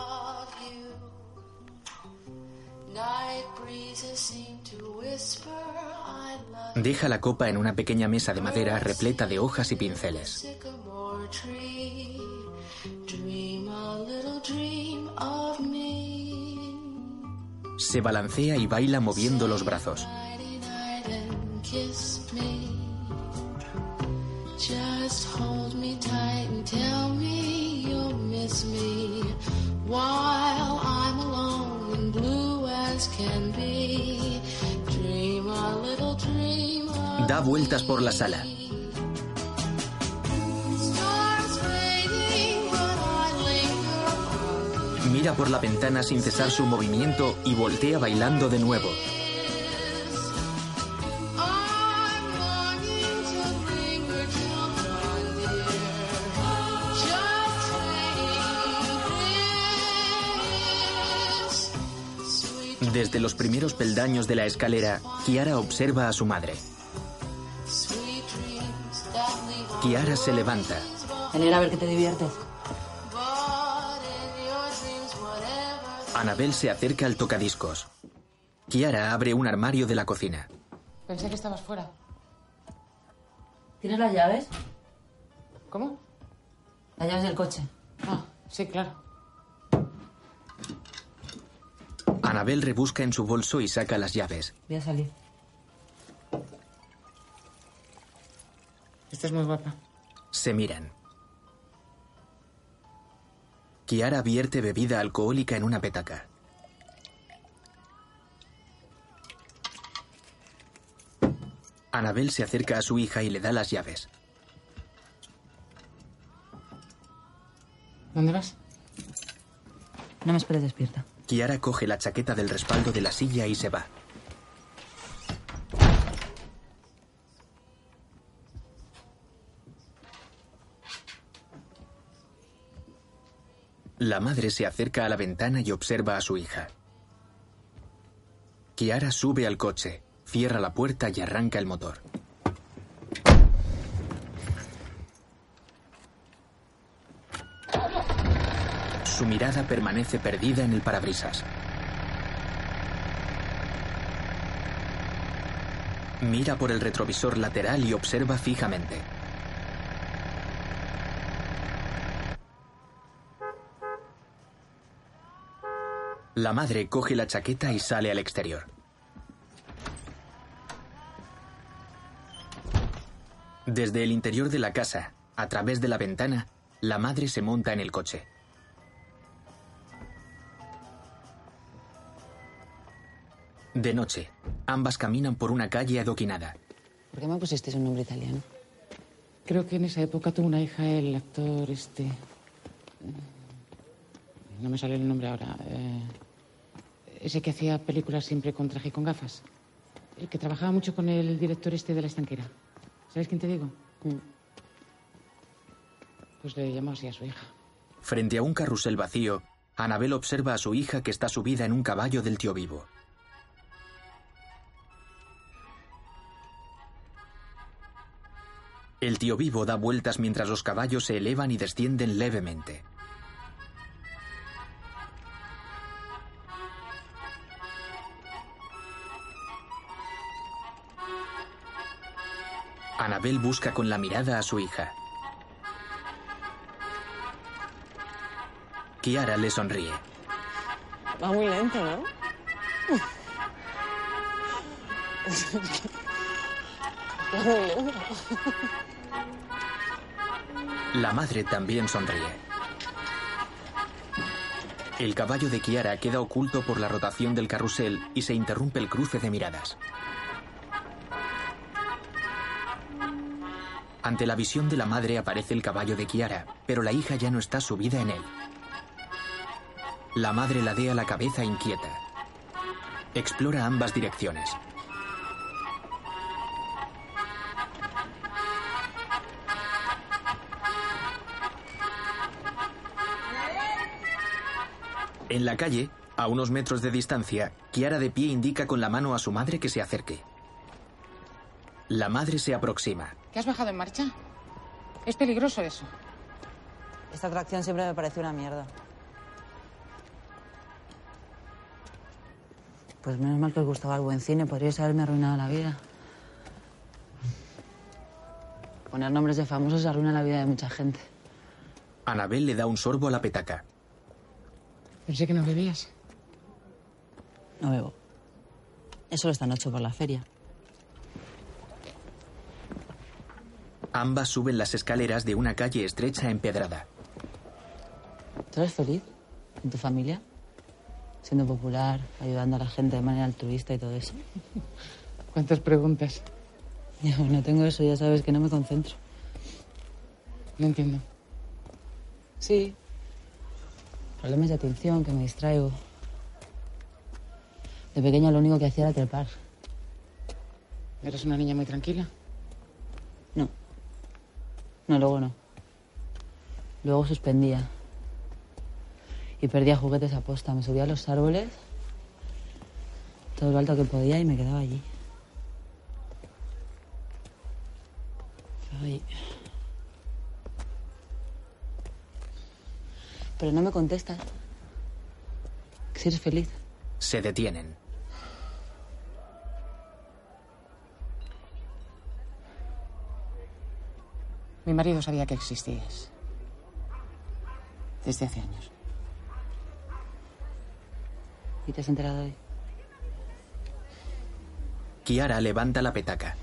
Deja la copa en una pequeña mesa de madera repleta de hojas y pinceles. Se balancea y baila moviendo los brazos. Kiss me. Just hold me tight and tell me you'll miss me while I'm alone and blue as can be. Dream a little dream Da vueltas por la sala. Mira por la ventana sin cesar su movimiento y voltea bailando de nuevo. Desde los primeros peldaños de la escalera, Kiara observa a su madre. Kiara se levanta. Ven a ver que te diviertes. Anabel se acerca al tocadiscos. Kiara abre un armario de la cocina. Pensé que estabas fuera. ¿Tienes las llaves? ¿Cómo? Las llaves del coche. Ah, sí, claro. Anabel rebusca en su bolso y saca las llaves. Voy a salir. Esta es muy guapa. Se miran. Kiara vierte bebida alcohólica en una petaca. Anabel se acerca a su hija y le da las llaves. ¿Dónde vas? No me esperes despierta. Kiara coge la chaqueta del respaldo de la silla y se va. La madre se acerca a la ventana y observa a su hija. Kiara sube al coche, cierra la puerta y arranca el motor. Su mirada permanece perdida en el parabrisas. Mira por el retrovisor lateral y observa fijamente. La madre coge la chaqueta y sale al exterior. Desde el interior de la casa, a través de la ventana, la madre se monta en el coche. De noche, ambas caminan por una calle adoquinada. ¿Por qué me pusiste un nombre italiano? Creo que en esa época tuvo una hija el actor este. No me sale el nombre ahora. eh, ese que hacía películas siempre con traje y con gafas. El que trabajaba mucho con el director este de la estanquera. ¿Sabes quién te digo? Pues le llamó así a su hija. Frente a un carrusel vacío, Anabel observa a su hija que está subida en un caballo del tío vivo. El tío vivo da vueltas mientras los caballos se elevan y descienden levemente. Anabel busca con la mirada a su hija. Kiara le sonríe. Va muy lento, ¿no? Va muy lento. La madre también sonríe. El caballo de Kiara queda oculto por la rotación del carrusel y se interrumpe el cruce de miradas. Ante la visión de la madre aparece el caballo de Kiara, pero la hija ya no está subida en él. La madre ladea la cabeza inquieta. Explora ambas direcciones. En la calle, a unos metros de distancia, Kiara de pie indica con la mano a su madre que se acerque. La madre se aproxima. ¿Te has bajado en marcha? Es peligroso eso. Esta atracción siempre me pareció una mierda. Pues menos mal que os gustaba el buen cine, podríais haberme arruinado la vida. Poner nombres de famosos arruina la vida de mucha gente. Anabel le da un sorbo a la petaca. Pensé que no bebías. No bebo. Es solo esta noche por la feria. Ambas suben las escaleras de una calle estrecha empedrada. ¿Tú eres feliz? ¿En tu familia? Siendo popular, ayudando a la gente de manera altruista y todo eso. ¿Cuántas preguntas? Yo no tengo eso, ya sabes que no me concentro. No entiendo. Sí. Problemas de atención, que me distraigo. De pequeña lo único que hacía era trepar. ¿Eres una niña muy tranquila? No. No, luego no. Luego suspendía. Y perdía juguetes a posta. Me subía a los árboles todo lo alto que podía y me quedaba allí. Ay. Pero no me contestas. Si eres feliz. Se detienen. Mi marido sabía que existías. Desde hace años. ¿Y te has enterado hoy? Kiara levanta la petaca.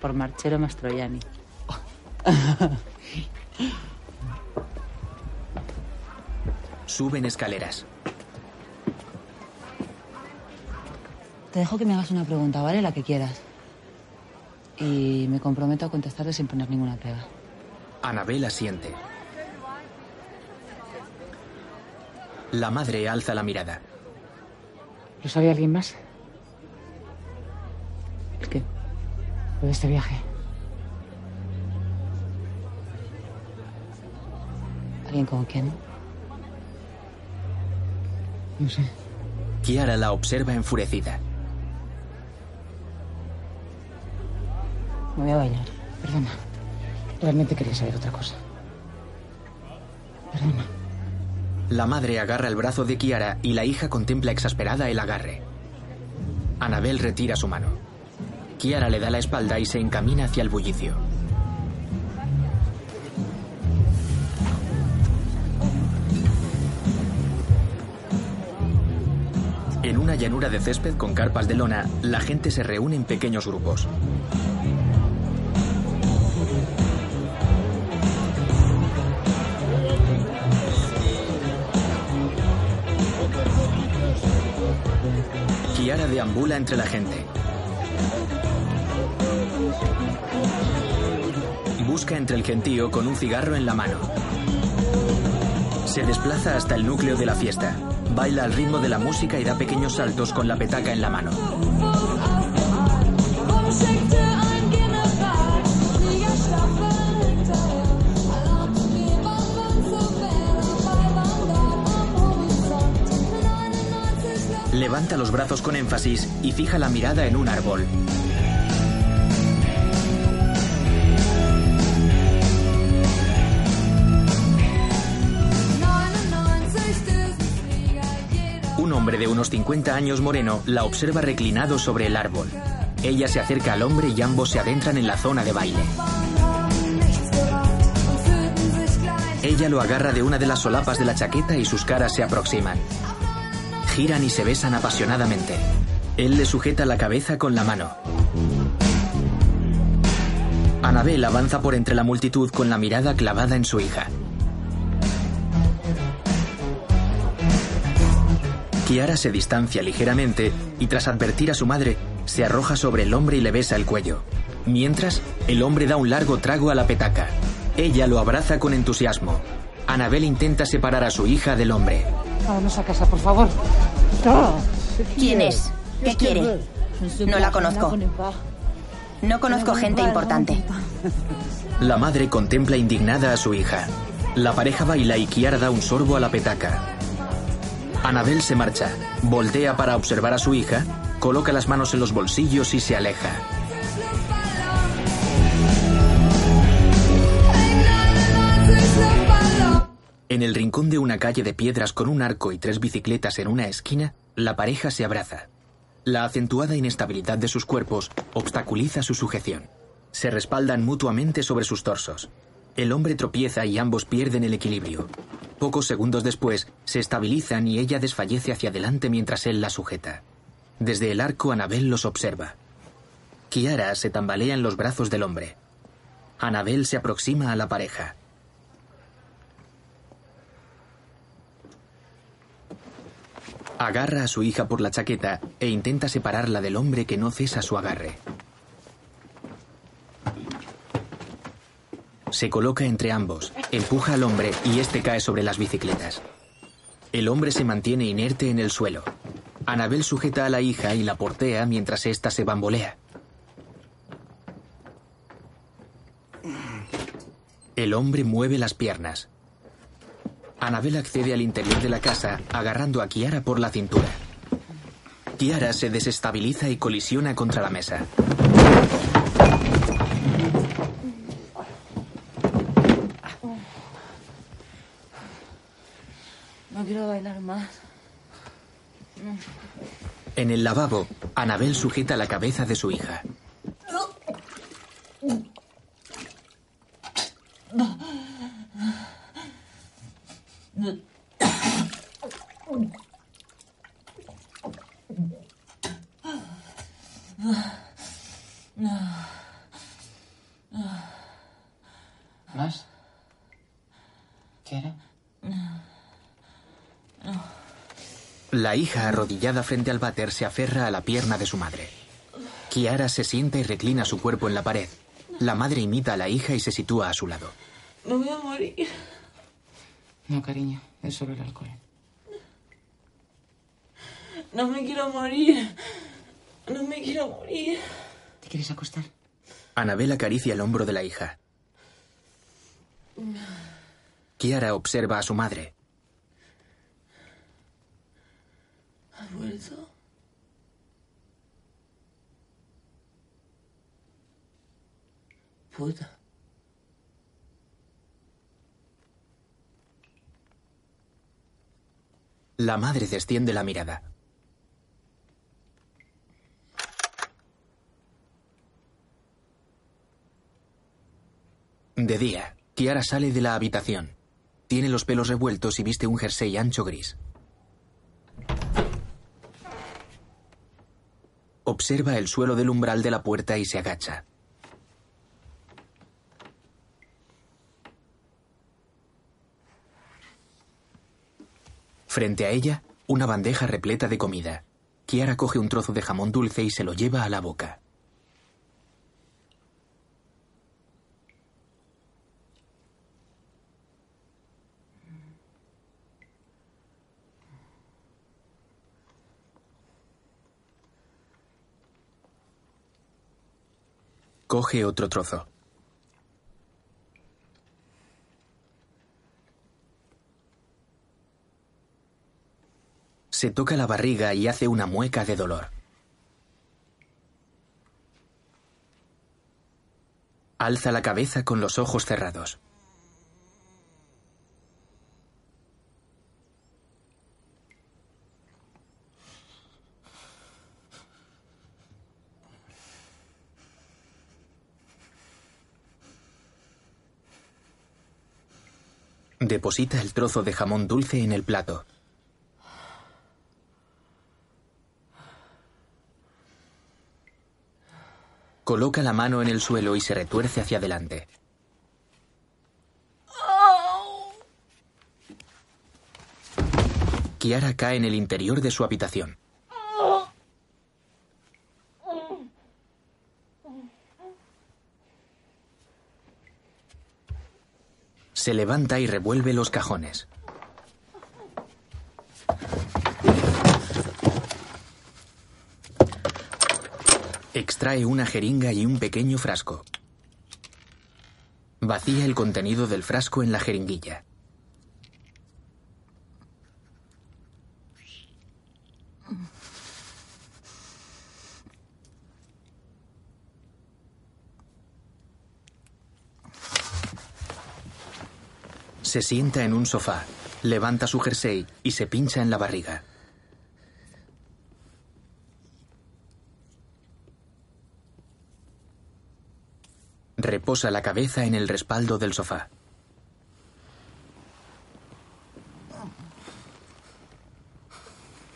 Por Marchero Mastroianni. Suben escaleras. Te dejo que me hagas una pregunta, ¿vale? La que quieras. Y me comprometo a contestarle sin poner ninguna pega. Anabel asiente. La madre alza la mirada. ¿Lo sabe alguien más? ¿El qué? Lo de este viaje. ¿Alguien como quién? No sé. Kiara la observa enfurecida. Me voy a bailar. Perdona. Realmente quería saber otra cosa. Perdona. La madre agarra el brazo de Kiara y la hija contempla exasperada el agarre. Anabel retira su mano. Kiara le da la espalda y se encamina hacia el bullicio. Una llanura de césped con carpas de lona, la gente se reúne en pequeños grupos. Kiara deambula entre la gente. Busca entre el gentío con un cigarro en la mano. Se desplaza hasta el núcleo de la fiesta. Baila al ritmo de la música y da pequeños saltos con la petaca en la mano. Levanta los brazos con énfasis y fija la mirada en un árbol. Unos 50 años moreno la observa reclinado sobre el árbol. Ella se acerca al hombre y ambos se adentran en la zona de baile. Ella lo agarra de una de las solapas de la chaqueta y sus caras se aproximan. Giran y se besan apasionadamente. Él le sujeta la cabeza con la mano. Anabel avanza por entre la multitud con la mirada clavada en su hija. Kiara se distancia ligeramente y tras advertir a su madre, se arroja sobre el hombre y le besa el cuello. Mientras, el hombre da un largo trago a la petaca. Ella lo abraza con entusiasmo. Anabel intenta separar a su hija del hombre. Vámonos a casa, por favor. ¿Quién es? ¿Qué quiere? No la conozco. No conozco gente importante. La madre contempla indignada a su hija. La pareja baila y Kiara da un sorbo a la petaca. Anabel se marcha, voltea para observar a su hija, coloca las manos en los bolsillos y se aleja. En el rincón de una calle de piedras con un arco y tres bicicletas en una esquina, la pareja se abraza. La acentuada inestabilidad de sus cuerpos obstaculiza su sujeción. Se respaldan mutuamente sobre sus torsos. El hombre tropieza y ambos pierden el equilibrio. Pocos segundos después, se estabilizan y ella desfallece hacia adelante mientras él la sujeta. Desde el arco, Anabel los observa. Kiara se tambalea en los brazos del hombre. Anabel se aproxima a la pareja. Agarra a su hija por la chaqueta e intenta separarla del hombre que no cesa su agarre. Se coloca entre ambos, empuja al hombre y este cae sobre las bicicletas. El hombre se mantiene inerte en el suelo. Anabel sujeta a la hija y la portea mientras ésta se bambolea. El hombre mueve las piernas. Anabel accede al interior de la casa, agarrando a Kiara por la cintura. Kiara se desestabiliza y colisiona contra la mesa. No quiero bailar más. No. En el lavabo, Anabel sujeta la cabeza de su hija. ¿Más? ¿Quiere? La hija, arrodillada frente al váter, se aferra a la pierna de su madre. Kiara se sienta y reclina su cuerpo en la pared. La madre imita a la hija y se sitúa a su lado. Me voy a morir. No, cariño, es solo el alcohol. No me quiero morir. No me quiero morir. ¿Te quieres acostar? Anabel acaricia el hombro de la hija. Kiara observa a su madre. La madre desciende la mirada. De día, Kiara sale de la habitación. Tiene los pelos revueltos y viste un jersey ancho gris. Observa el suelo del umbral de la puerta y se agacha. Frente a ella, una bandeja repleta de comida. Kiara coge un trozo de jamón dulce y se lo lleva a la boca. Coge otro trozo. Se toca la barriga y hace una mueca de dolor. Alza la cabeza con los ojos cerrados. Deposita el trozo de jamón dulce en el plato. Coloca la mano en el suelo y se retuerce hacia adelante. Kiara cae en el interior de su habitación. Se levanta y revuelve los cajones. Extrae una jeringa y un pequeño frasco. Vacía el contenido del frasco en la jeringuilla. Se sienta en un sofá, levanta su jersey y se pincha en la barriga. Reposa la cabeza en el respaldo del sofá.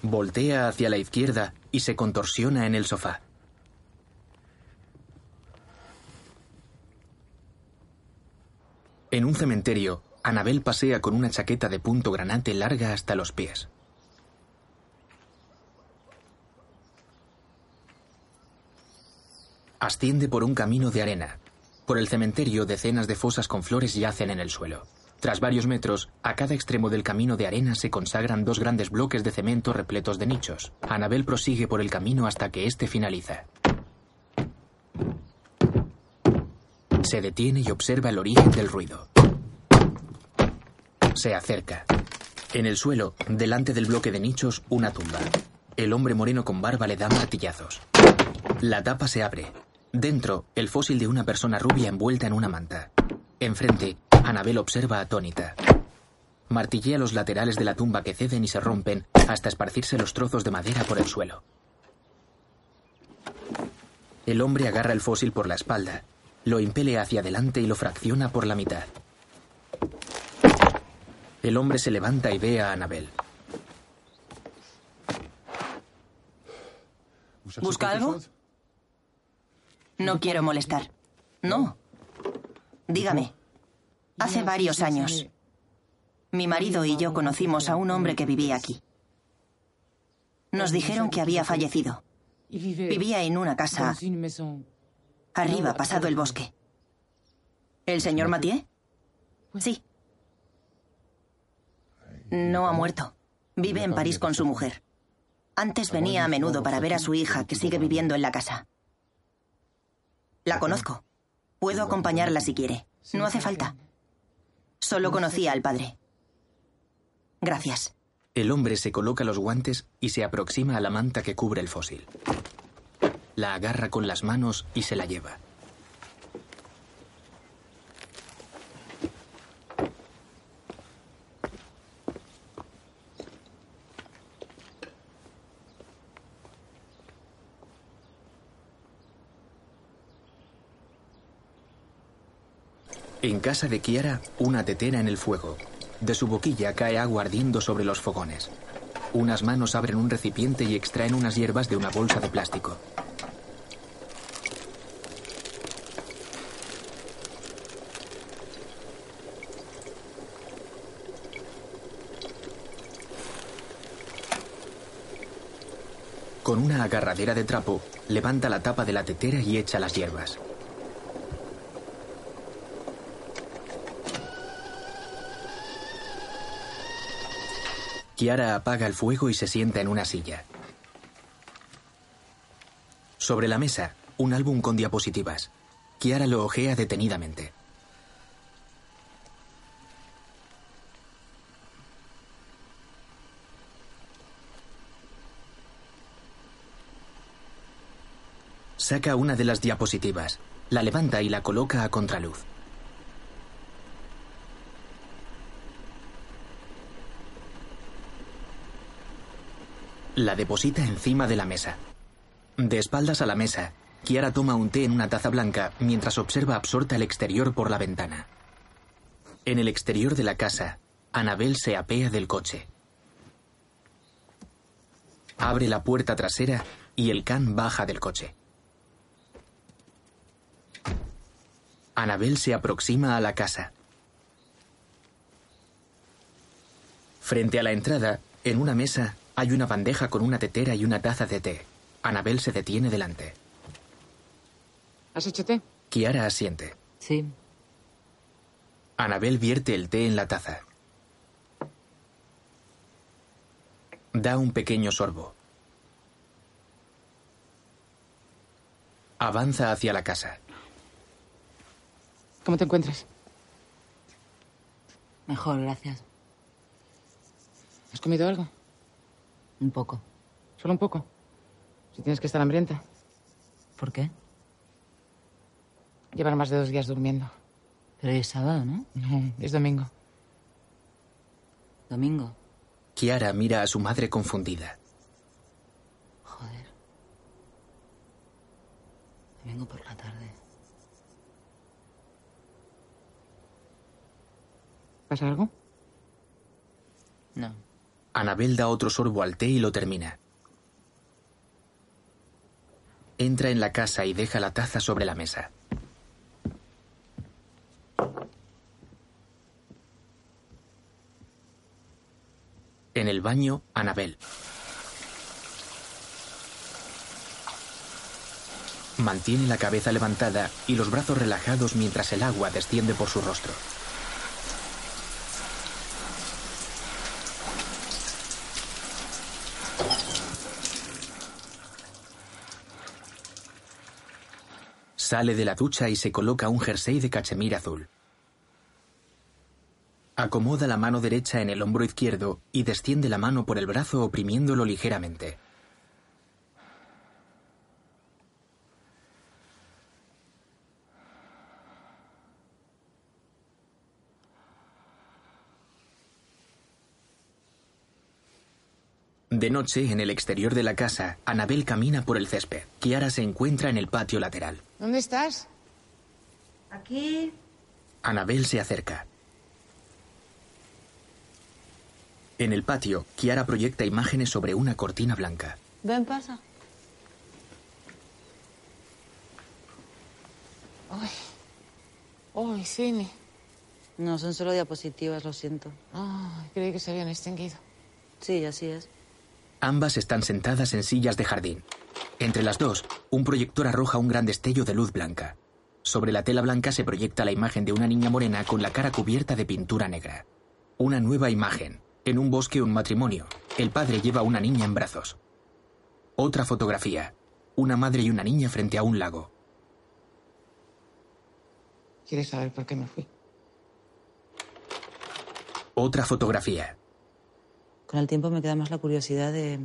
Voltea hacia la izquierda y se contorsiona en el sofá. En un cementerio, Anabel pasea con una chaqueta de punto granate larga hasta los pies. Asciende por un camino de arena. Por el cementerio, decenas de fosas con flores yacen en el suelo. Tras varios metros, a cada extremo del camino de arena se consagran dos grandes bloques de cemento repletos de nichos. Anabel prosigue por el camino hasta que éste finaliza. Se detiene y observa el origen del ruido. Se acerca. En el suelo, delante del bloque de nichos, una tumba. El hombre moreno con barba le da martillazos. La tapa se abre. Dentro, el fósil de una persona rubia envuelta en una manta. Enfrente, Anabel observa atónita. Martillea los laterales de la tumba que ceden y se rompen hasta esparcirse los trozos de madera por el suelo. El hombre agarra el fósil por la espalda, lo impele hacia adelante y lo fracciona por la mitad. El hombre se levanta y ve a Anabel. ¿Busca algo? No quiero molestar. No. Dígame. Hace varios años, mi marido y yo conocimos a un hombre que vivía aquí. Nos dijeron que había fallecido. Vivía en una casa arriba, pasado el bosque. ¿El señor Mathieu? Sí. No ha muerto. Vive en París con su mujer. Antes venía a menudo para ver a su hija, que sigue viviendo en la casa. La conozco. Puedo acompañarla si quiere. No hace falta. Solo conocía al padre. Gracias. El hombre se coloca los guantes y se aproxima a la manta que cubre el fósil. La agarra con las manos y se la lleva. En casa de Kiara, una tetera en el fuego. De su boquilla cae agua ardiendo sobre los fogones. Unas manos abren un recipiente y extraen unas hierbas de una bolsa de plástico. Con una agarradera de trapo, levanta la tapa de la tetera y echa las hierbas. Kiara apaga el fuego y se sienta en una silla. Sobre la mesa, un álbum con diapositivas. Kiara lo ojea detenidamente. Saca una de las diapositivas, la levanta y la coloca a contraluz. La deposita encima de la mesa. De espaldas a la mesa, Kiara toma un té en una taza blanca mientras observa absorta el exterior por la ventana. En el exterior de la casa, Anabel se apea del coche. Abre la puerta trasera y el can baja del coche. Anabel se aproxima a la casa. Frente a la entrada, en una mesa, hay una bandeja con una tetera y una taza de té. Anabel se detiene delante. ¿Has hecho té? Kiara asiente. Sí. Anabel vierte el té en la taza. Da un pequeño sorbo. Avanza hacia la casa. ¿Cómo te encuentras? Mejor, gracias. ¿Has comido algo? Un poco. ¿Solo un poco? Si tienes que estar hambrienta. ¿Por qué? Llevar más de dos días durmiendo. Pero hoy es sábado, ¿no? No, es domingo. Domingo. Kiara mira a su madre confundida. Joder. Domingo por la tarde. ¿Pasa algo? No. Anabel da otro sorbo al té y lo termina. Entra en la casa y deja la taza sobre la mesa. En el baño, Anabel. Mantiene la cabeza levantada y los brazos relajados mientras el agua desciende por su rostro. Sale de la ducha y se coloca un jersey de cachemir azul. Acomoda la mano derecha en el hombro izquierdo y desciende la mano por el brazo oprimiéndolo ligeramente. De noche, en el exterior de la casa, Anabel camina por el césped. Kiara se encuentra en el patio lateral. ¿Dónde estás? Aquí. Anabel se acerca. En el patio, Kiara proyecta imágenes sobre una cortina blanca. Ven, pasa. Ay. Ay, cine. No, son solo diapositivas, lo siento. Ay, creí que se habían extinguido. Sí, así es. Ambas están sentadas en sillas de jardín. Entre las dos, un proyector arroja un gran destello de luz blanca. Sobre la tela blanca se proyecta la imagen de una niña morena con la cara cubierta de pintura negra. Una nueva imagen. En un bosque un matrimonio. El padre lleva a una niña en brazos. Otra fotografía. Una madre y una niña frente a un lago. ¿Quieres saber por qué me fui? Otra fotografía. Con el tiempo me queda más la curiosidad de.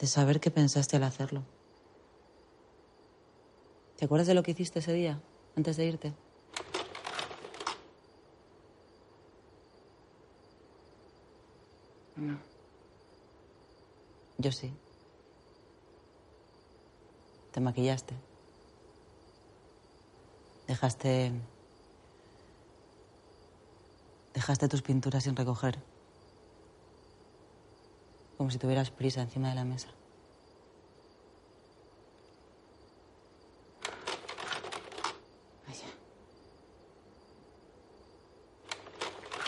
de saber qué pensaste al hacerlo. ¿Te acuerdas de lo que hiciste ese día, antes de irte? No. Yo sí. Te maquillaste. Dejaste. Dejaste tus pinturas sin recoger. Como si tuvieras prisa encima de la mesa.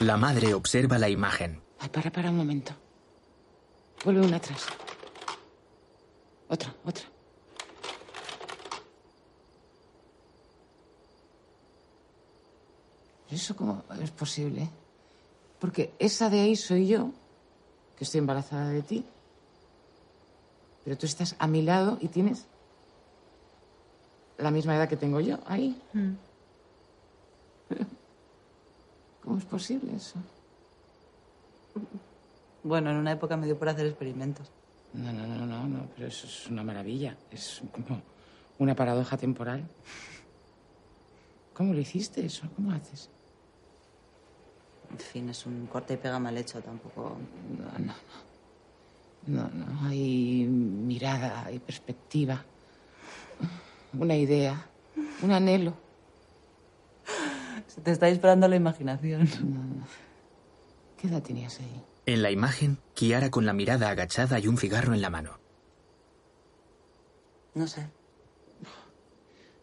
La madre observa la imagen. Ay, para, para un momento. Vuelve una atrás. Otra, otra. ¿Eso cómo es posible? Porque esa de ahí soy yo, que estoy embarazada de ti. Pero tú estás a mi lado y tienes la misma edad que tengo yo, ahí. ¿Cómo es posible eso? Bueno, en una época me dio por hacer experimentos. No, no, no, no, no, pero eso es una maravilla. Es como una paradoja temporal. ¿Cómo lo hiciste eso? ¿Cómo haces? En fin, es un corte y pega mal hecho, tampoco. No, no, no. No, no. Hay mirada, hay perspectiva. Una idea, un anhelo. Se te está disparando la imaginación. ¿Qué edad tenías ahí? En la imagen, Kiara con la mirada agachada y un cigarro en la mano. No sé.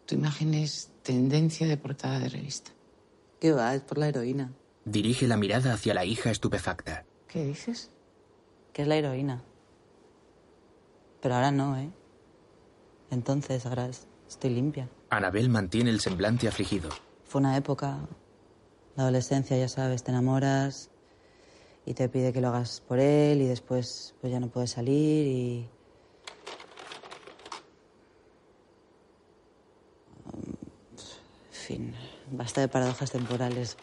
Tu imagen es tendencia de portada de revista. ¿Qué va? Es por la heroína. Dirige la mirada hacia la hija estupefacta. ¿Qué dices? Que es la heroína. Pero ahora no, ¿eh? Entonces, ahora es- estoy limpia. Anabel mantiene el semblante afligido. Fue una época, la adolescencia, ya sabes, te enamoras y te pide que lo hagas por él y después pues ya no puedes salir y... En fin, basta de paradojas temporales.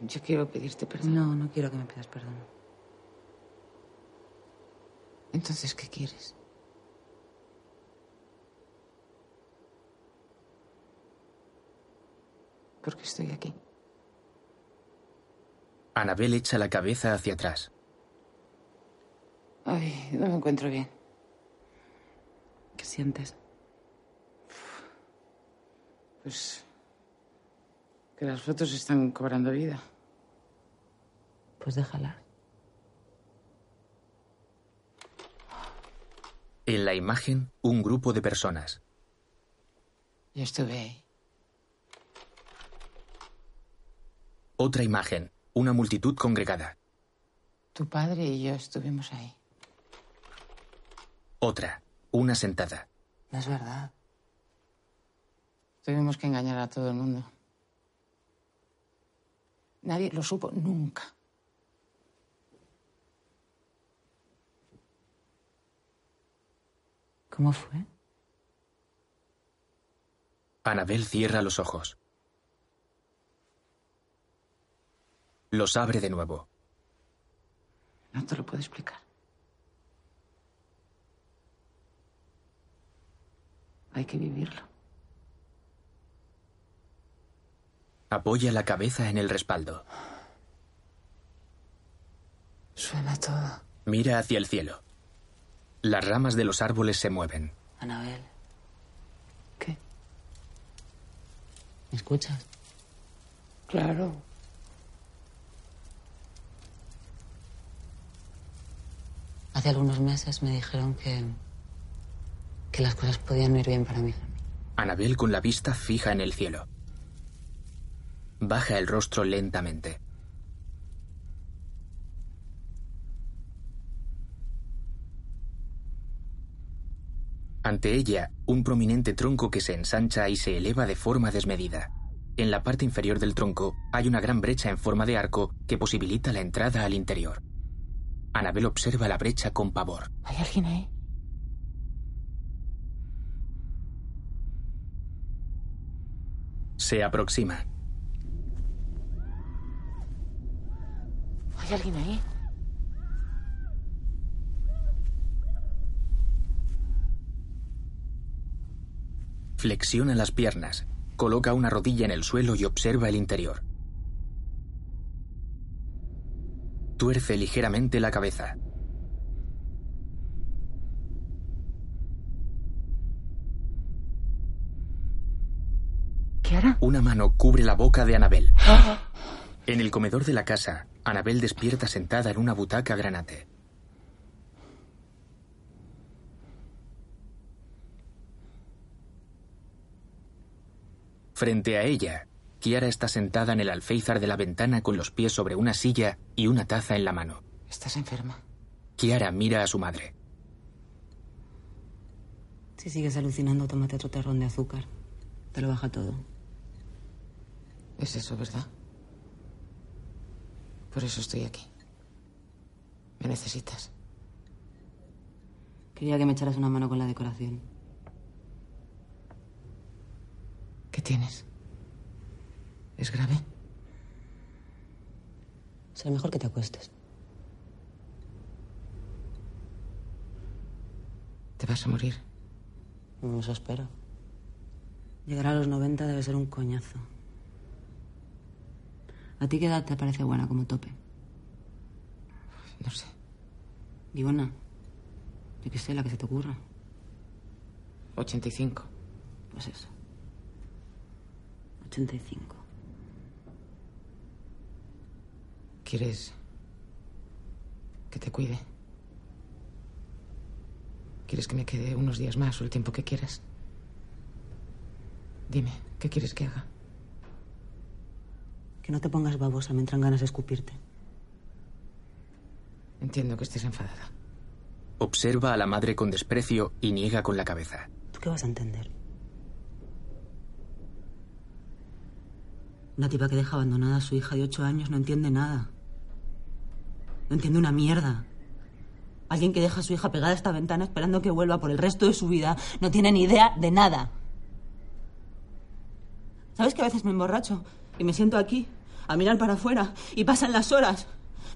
Yo quiero pedirte perdón. No, no quiero que me pidas perdón. Entonces, ¿qué quieres? Porque estoy aquí. Anabel echa la cabeza hacia atrás. Ay, no me encuentro bien. ¿Qué sientes? Pues que las fotos están cobrando vida. Pues déjala. En la imagen, un grupo de personas. Yo estuve ahí. Otra imagen, una multitud congregada. Tu padre y yo estuvimos ahí. Otra, una sentada. No es verdad. Tuvimos que engañar a todo el mundo. Nadie lo supo nunca. ¿Cómo fue? Anabel cierra los ojos. Los abre de nuevo. No te lo puedo explicar. Hay que vivirlo. Apoya la cabeza en el respaldo. Suena todo. Mira hacia el cielo. Las ramas de los árboles se mueven. Anabel. ¿Qué? ¿Me escuchas? Claro. Hace algunos meses me dijeron que. que las cosas podían ir bien para mí. Anabel con la vista fija en el cielo. Baja el rostro lentamente. Ante ella, un prominente tronco que se ensancha y se eleva de forma desmedida. En la parte inferior del tronco hay una gran brecha en forma de arco que posibilita la entrada al interior. Anabel observa la brecha con pavor. ¿Hay alguien ahí? Se aproxima. ¿Hay alguien ahí? Flexiona las piernas, coloca una rodilla en el suelo y observa el interior. Tuerce ligeramente la cabeza. ¿Qué hará? Una mano cubre la boca de Anabel. En el comedor de la casa, Anabel despierta sentada en una butaca granate. Frente a ella, Kiara está sentada en el alféizar de la ventana con los pies sobre una silla y una taza en la mano. Estás enferma. Kiara mira a su madre. Si sigues alucinando, tómate otro terrón de azúcar. Te lo baja todo. Es eso, ¿verdad? Por eso estoy aquí. Me necesitas. Quería que me echaras una mano con la decoración. ¿Qué tienes? ¿Es grave? Será mejor que te acuestes. Te vas a morir. No, Eso espero. Llegar a los 90 debe ser un coñazo. ¿A ti qué edad te parece buena como tope? No sé. Digo, una. Yo qué sé, la que se te ocurra. 85. Pues eso. 85. ¿Quieres que te cuide? ¿Quieres que me quede unos días más o el tiempo que quieras? Dime, ¿qué quieres que haga? Que no te pongas babosa, me entran ganas de escupirte. Entiendo que estés enfadada. Observa a la madre con desprecio y niega con la cabeza. ¿Tú qué vas a entender? Una tipa que deja abandonada a su hija de ocho años no entiende nada. No entiende una mierda. Alguien que deja a su hija pegada a esta ventana esperando que vuelva por el resto de su vida no tiene ni idea de nada. ¿Sabes que a veces me emborracho y me siento aquí, a mirar para afuera, y pasan las horas?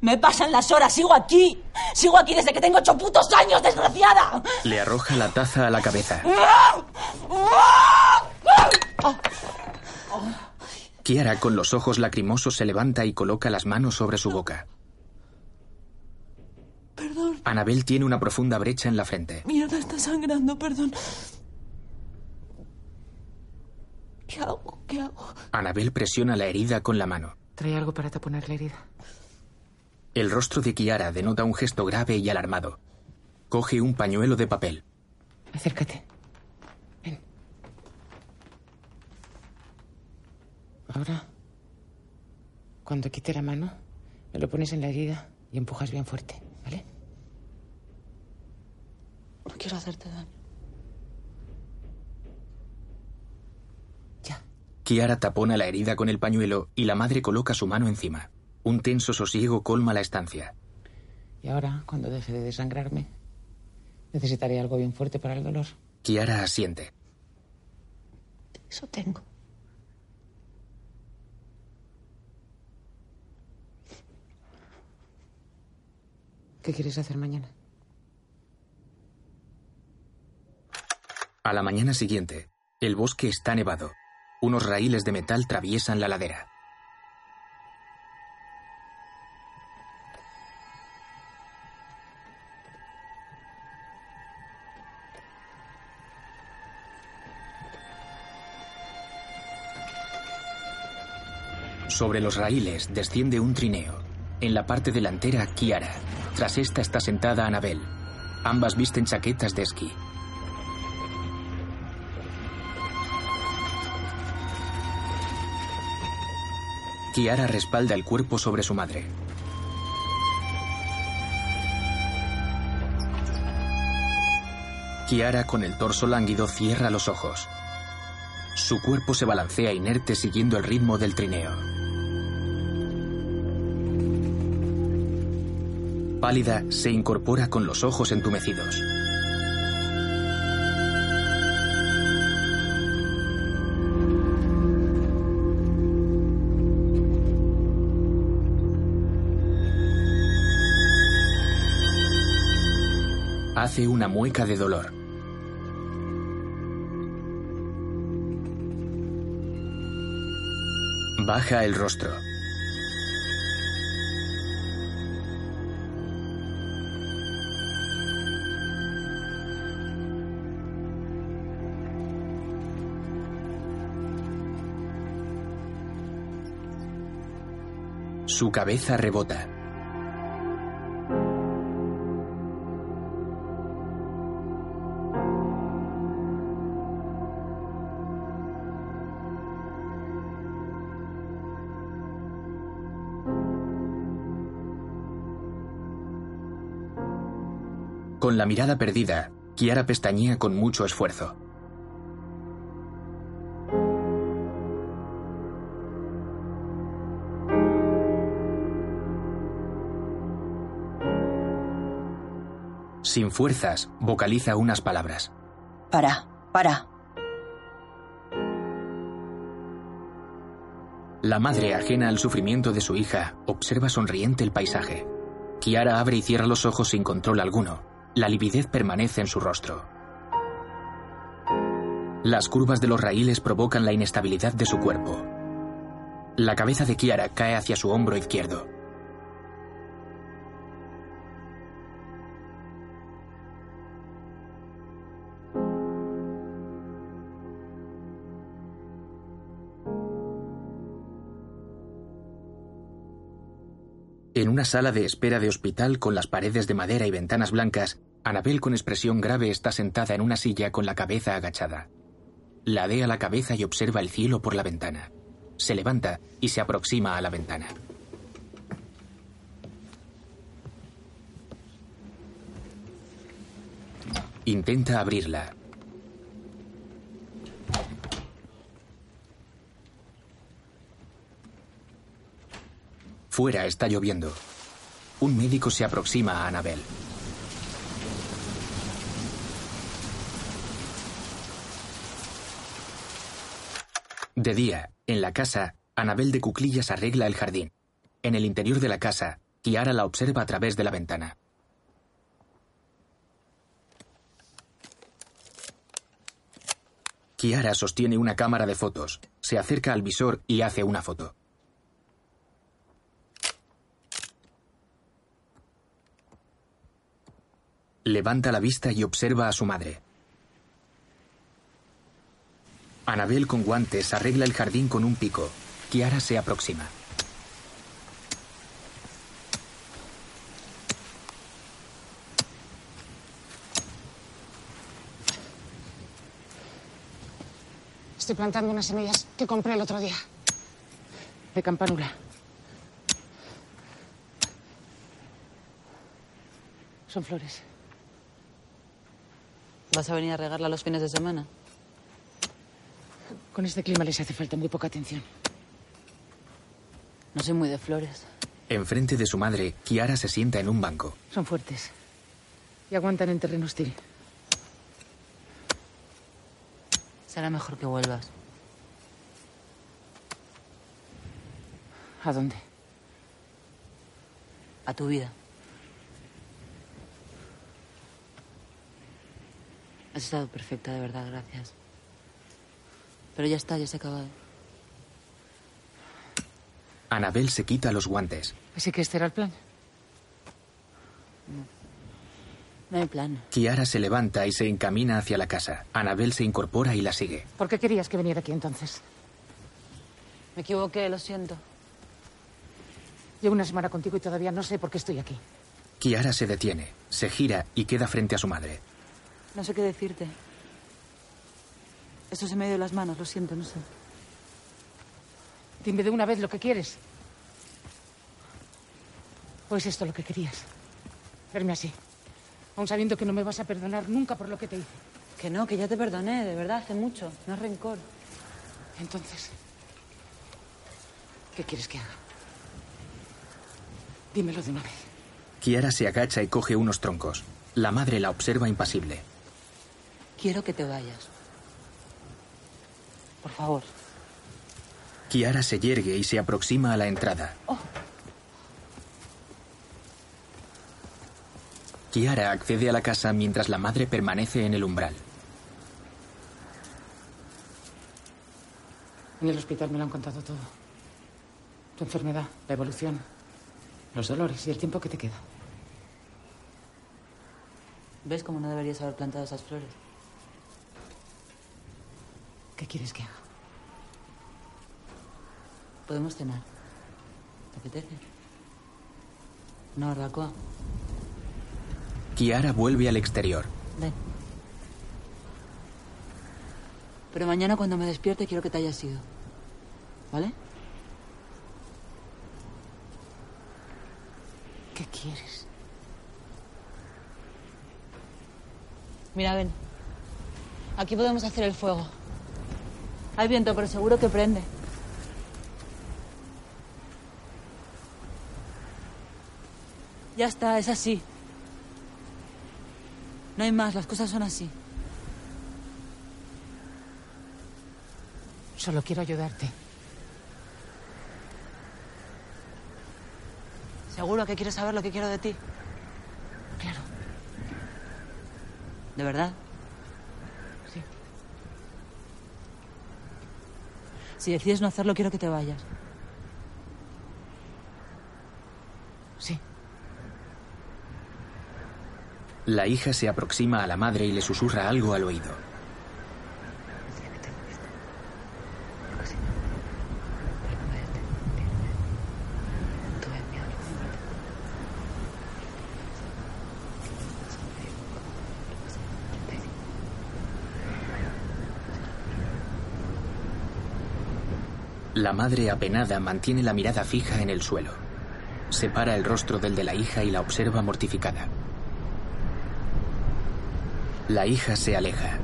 Me pasan las horas, sigo aquí. Sigo aquí desde que tengo ocho putos años, desgraciada. Le arroja la taza a la cabeza. Kiara, con los ojos lacrimosos, se levanta y coloca las manos sobre su boca. Perdón. Anabel tiene una profunda brecha en la frente. No está sangrando, perdón. ¿Qué hago? ¿Qué hago? Anabel presiona la herida con la mano. Trae algo para taponar la herida. El rostro de Kiara denota un gesto grave y alarmado. Coge un pañuelo de papel. Acércate. Ven. Ahora, cuando quite la mano, me lo pones en la herida y empujas bien fuerte, ¿vale? No quiero hacerte daño. Kiara tapona la herida con el pañuelo y la madre coloca su mano encima. Un tenso sosiego colma la estancia. Y ahora, cuando deje de desangrarme, necesitaré algo bien fuerte para el dolor. Kiara asiente. Eso tengo. ¿Qué quieres hacer mañana? A la mañana siguiente, el bosque está nevado. Unos raíles de metal traviesan la ladera. Sobre los raíles desciende un trineo. En la parte delantera, Kiara. Tras esta está sentada Anabel. Ambas visten chaquetas de esquí. Kiara respalda el cuerpo sobre su madre. Kiara, con el torso lánguido, cierra los ojos. Su cuerpo se balancea inerte siguiendo el ritmo del trineo. Pálida, se incorpora con los ojos entumecidos. Hace una mueca de dolor. Baja el rostro. Su cabeza rebota. La mirada perdida, Kiara pestañea con mucho esfuerzo. Sin fuerzas, vocaliza unas palabras. Para, para. La madre, ajena al sufrimiento de su hija, observa sonriente el paisaje. Kiara abre y cierra los ojos sin control alguno. La lividez permanece en su rostro. Las curvas de los raíles provocan la inestabilidad de su cuerpo. La cabeza de Kiara cae hacia su hombro izquierdo. En una sala de espera de hospital con las paredes de madera y ventanas blancas, Anabel con expresión grave está sentada en una silla con la cabeza agachada. Ladea la cabeza y observa el cielo por la ventana. Se levanta y se aproxima a la ventana. Intenta abrirla. Fuera está lloviendo. Un médico se aproxima a Anabel. De día, en la casa, Anabel de Cuclillas arregla el jardín. En el interior de la casa, Kiara la observa a través de la ventana. Kiara sostiene una cámara de fotos, se acerca al visor y hace una foto. Levanta la vista y observa a su madre. Anabel con guantes arregla el jardín con un pico. Kiara se aproxima. Estoy plantando unas semillas que compré el otro día. De campanula. Son flores. ¿Vas a venir a regarla los fines de semana? Con este clima les hace falta muy poca atención. No soy muy de flores. Enfrente de su madre, Kiara se sienta en un banco. Son fuertes. Y aguantan en terreno hostil. Será mejor que vuelvas. ¿A dónde? A tu vida. Has estado perfecta, de verdad, gracias. Pero ya está, ya se ha acabado. Anabel se quita los guantes. Así que este era el plan. No hay plan. Kiara se levanta y se encamina hacia la casa. Anabel se incorpora y la sigue. ¿Por qué querías que viniera aquí entonces? Me equivoqué, lo siento. Llevo una semana contigo y todavía no sé por qué estoy aquí. Kiara se detiene, se gira y queda frente a su madre. No sé qué decirte. Esto se me ha ido de las manos, lo siento, no sé. Dime de una vez lo que quieres. ¿O es esto lo que querías? Verme así. Aún sabiendo que no me vas a perdonar nunca por lo que te hice. Que no, que ya te perdoné, de verdad, hace mucho. No es rencor. Entonces, ¿qué quieres que haga? Dímelo de una vez. Kiara se agacha y coge unos troncos. La madre la observa impasible. Quiero que te vayas. Por favor. Kiara se yergue y se aproxima a la entrada. Kiara accede a la casa mientras la madre permanece en el umbral. En el hospital me lo han contado todo. Tu enfermedad, la evolución, los dolores y el tiempo que te queda. ¿Ves cómo no deberías haber plantado esas flores? ¿Qué quieres que haga? Podemos cenar. ¿Te apetece? Una barbacoa. Kiara vuelve al exterior. Ven. Pero mañana cuando me despierte quiero que te hayas ido. ¿Vale? ¿Qué quieres? Mira, ven. Aquí podemos hacer el fuego. Hay viento, pero seguro que prende. Ya está, es así. No hay más, las cosas son así. Solo quiero ayudarte. ¿Seguro que quieres saber lo que quiero de ti? Claro. ¿De verdad? Sí. Si decides no hacerlo, quiero que te vayas. Sí. La hija se aproxima a la madre y le susurra algo al oído. La madre apenada mantiene la mirada fija en el suelo. Separa el rostro del de la hija y la observa mortificada. La hija se aleja.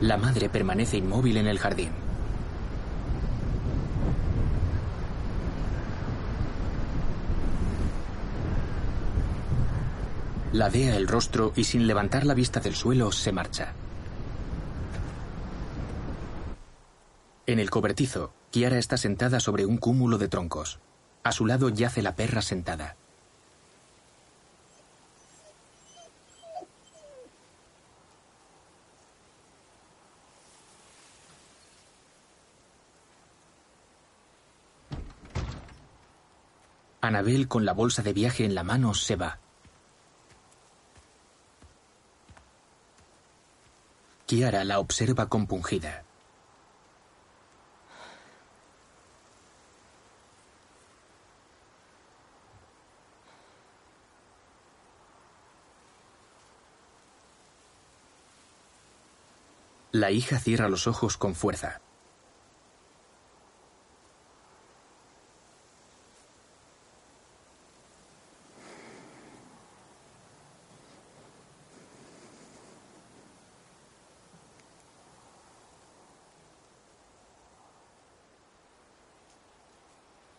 La madre permanece inmóvil en el jardín. Ladea el rostro y sin levantar la vista del suelo se marcha. En el cobertizo, Kiara está sentada sobre un cúmulo de troncos. A su lado yace la perra sentada. Anabel, con la bolsa de viaje en la mano, se va. Kiara la observa compungida. La hija cierra los ojos con fuerza.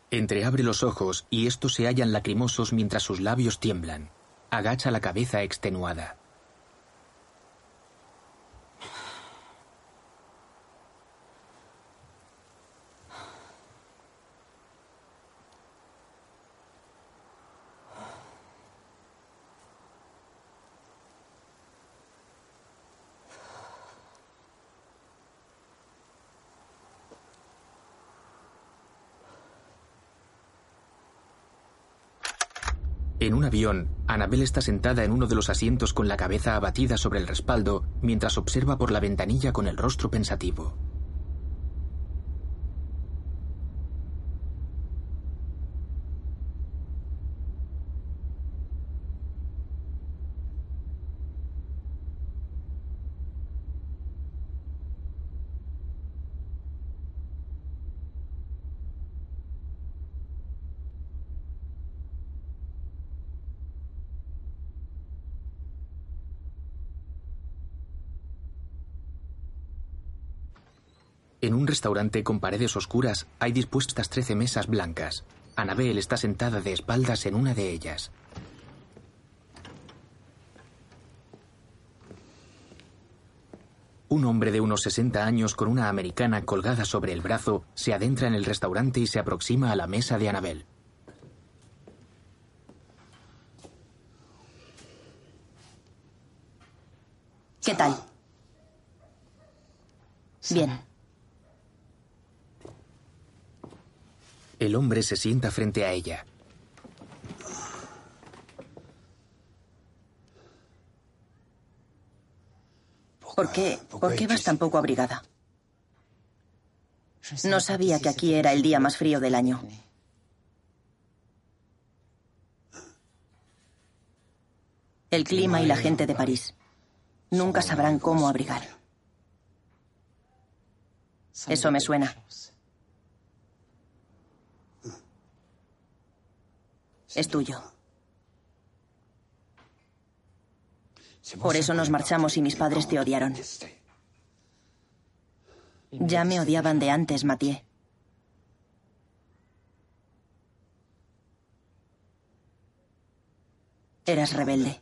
Entreabre los ojos y estos se hallan lacrimosos mientras sus labios tiemblan. Agacha la cabeza extenuada. En un avión, Annabel está sentada en uno de los asientos con la cabeza abatida sobre el respaldo mientras observa por la ventanilla con el rostro pensativo. Restaurante con paredes oscuras hay dispuestas trece mesas blancas. Annabel está sentada de espaldas en una de ellas. Un hombre de unos 60 años con una americana colgada sobre el brazo se adentra en el restaurante y se aproxima a la mesa de Annabel. ¿Qué tal? Bien. El hombre se sienta frente a ella. ¿Por qué, ¿Por qué vas tan poco abrigada? No sabía que aquí era el día más frío del año. El clima y la gente de París nunca sabrán cómo abrigar. Eso me suena. Es tuyo. Por eso nos marchamos y mis padres te odiaron. Ya me odiaban de antes, Mathieu. Eras rebelde.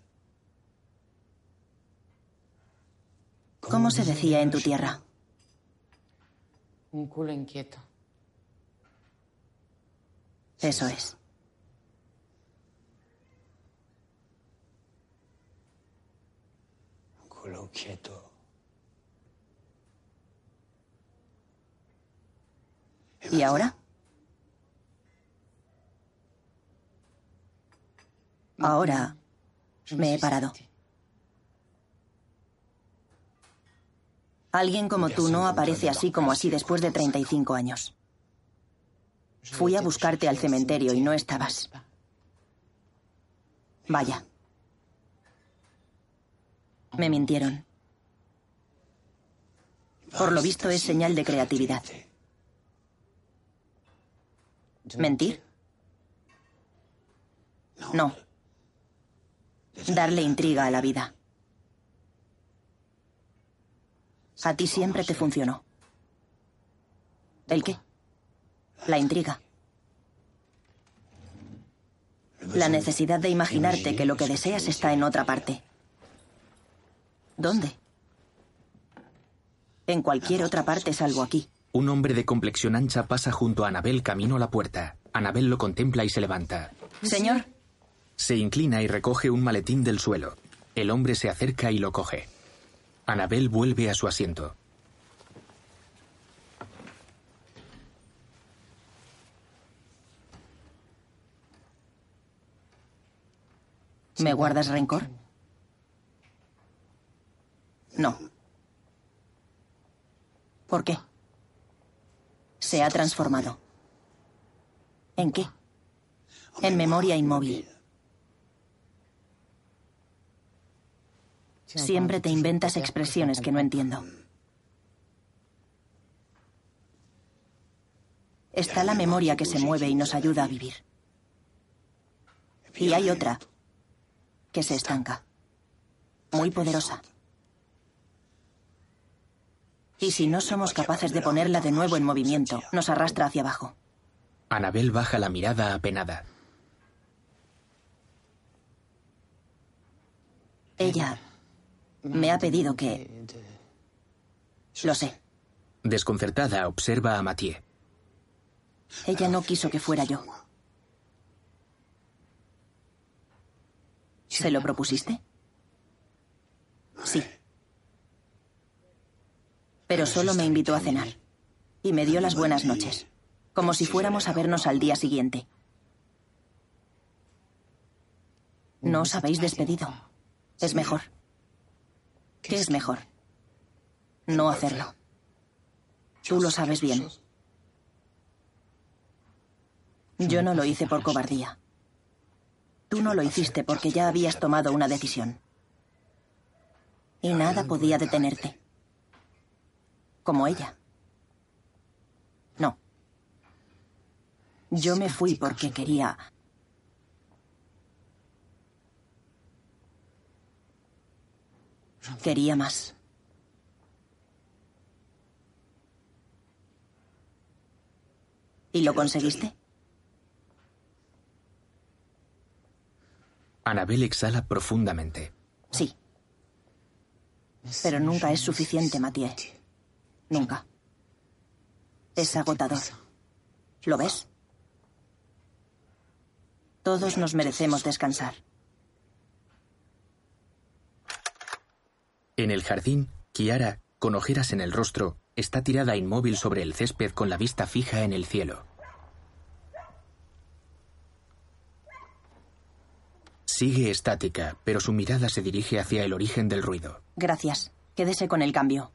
¿Cómo se decía en tu tierra? Un culo inquieto. Eso es. Quieto. ¿Y ahora? Ahora me he parado. Alguien como tú no aparece así como así después de 35 años. Fui a buscarte al cementerio y no estabas. Vaya. Me mintieron. Por lo visto es señal de creatividad. ¿Mentir? No. Darle intriga a la vida. A ti siempre te funcionó. ¿El qué? La intriga. La necesidad de imaginarte que lo que deseas está en otra parte. ¿Dónde? En cualquier otra parte salvo aquí. Un hombre de complexión ancha pasa junto a Anabel camino a la puerta. Anabel lo contempla y se levanta. Señor, Se inclina y recoge un maletín del suelo. El hombre se acerca y lo coge. Anabel vuelve a su asiento. ¿me guardas rencor? No. ¿Por qué? Se ha transformado. ¿En qué? En memoria inmóvil. Siempre te inventas expresiones que no entiendo. Está la memoria que se mueve y nos ayuda a vivir. Y hay otra que se estanca. Muy poderosa. Y si no somos capaces de ponerla de nuevo en movimiento, nos arrastra hacia abajo. Anabel baja la mirada apenada. Ella me ha pedido que... Lo sé. Desconcertada, observa a Mathieu. Ella no quiso que fuera yo. ¿Se lo propusiste? Sí. Pero solo me invitó a cenar. Y me dio las buenas noches. Como si fuéramos a vernos al día siguiente. No os habéis despedido. Es mejor. ¿Qué es mejor? No hacerlo. Tú lo sabes bien. Yo no lo hice por cobardía. Tú no lo hiciste porque ya habías tomado una decisión. Y nada podía detenerte. Como ella. No. Yo me fui porque quería... Quería más. ¿Y lo conseguiste? Anabel exhala profundamente. Sí. Pero nunca es suficiente, Mathieu. Nunca. Es agotador. ¿Lo ves? Todos nos merecemos descansar. En el jardín, Kiara, con ojeras en el rostro, está tirada inmóvil sobre el césped con la vista fija en el cielo. Sigue estática, pero su mirada se dirige hacia el origen del ruido. Gracias. Quédese con el cambio.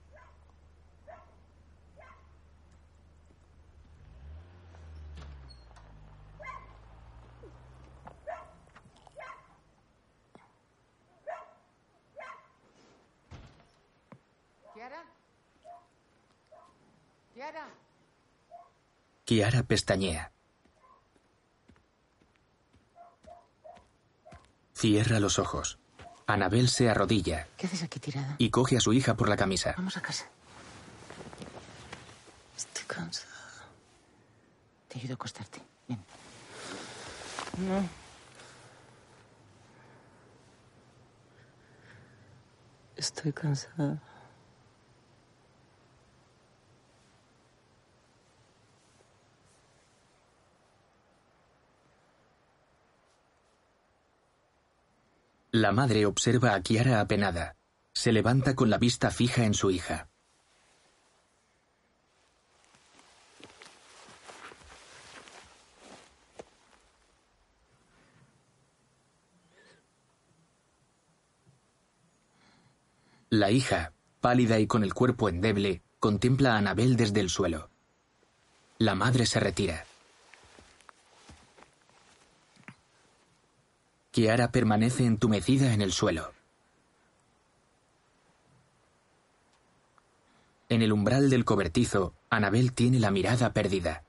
¿Kiara? ¿Kiara? Kiara pestañea. Cierra los ojos. Anabel se arrodilla ¿Qué haces aquí tirada? y coge a su hija por la camisa. Vamos a casa. Estoy cansada. Te ayudo a acostarte. Ven. No. Estoy cansada. La madre observa a Kiara apenada. Se levanta con la vista fija en su hija. La hija, pálida y con el cuerpo endeble, contempla a Anabel desde el suelo. La madre se retira. Kiara permanece entumecida en el suelo. En el umbral del cobertizo, Anabel tiene la mirada perdida.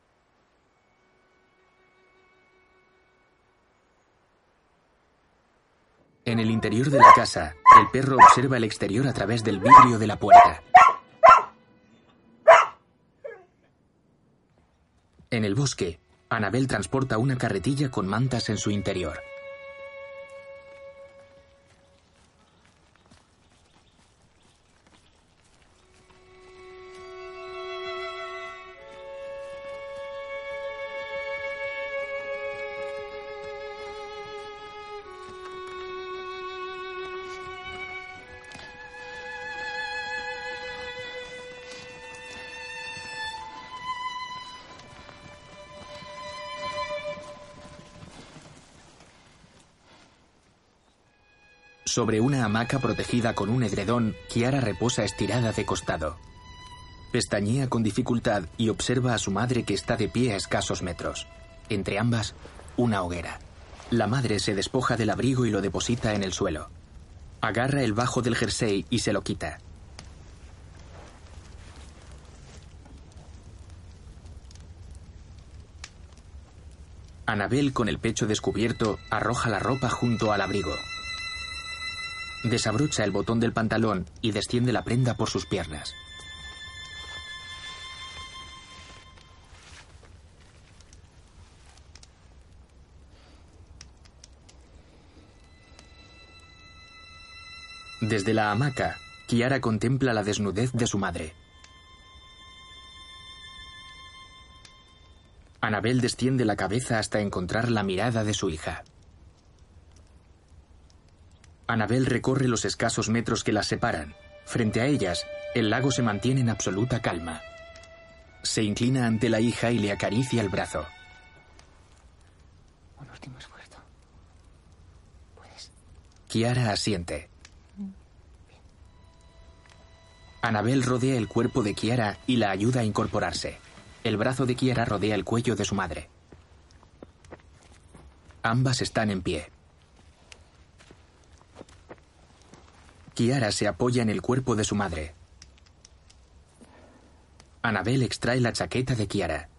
En el interior de la casa, el perro observa el exterior a través del vidrio de la puerta. En el bosque, Anabel transporta una carretilla con mantas en su interior. Sobre una hamaca protegida con un edredón, Kiara reposa estirada de costado. Pestañea con dificultad y observa a su madre que está de pie a escasos metros. Entre ambas, una hoguera. La madre se despoja del abrigo y lo deposita en el suelo. Agarra el bajo del jersey y se lo quita. Anabel, con el pecho descubierto, arroja la ropa junto al abrigo. Desabrocha el botón del pantalón y desciende la prenda por sus piernas. Desde la hamaca, Kiara contempla la desnudez de su madre. Anabel desciende la cabeza hasta encontrar la mirada de su hija. Anabel recorre los escasos metros que las separan. Frente a ellas, el lago se mantiene en absoluta calma. Se inclina ante la hija y le acaricia el brazo. Un último esfuerzo. Puedes. Kiara asiente. Anabel rodea el cuerpo de Kiara y la ayuda a incorporarse. El brazo de Kiara rodea el cuello de su madre. Ambas están en pie. Kiara se apoya en el cuerpo de su madre. Anabel extrae la chaqueta de Kiara.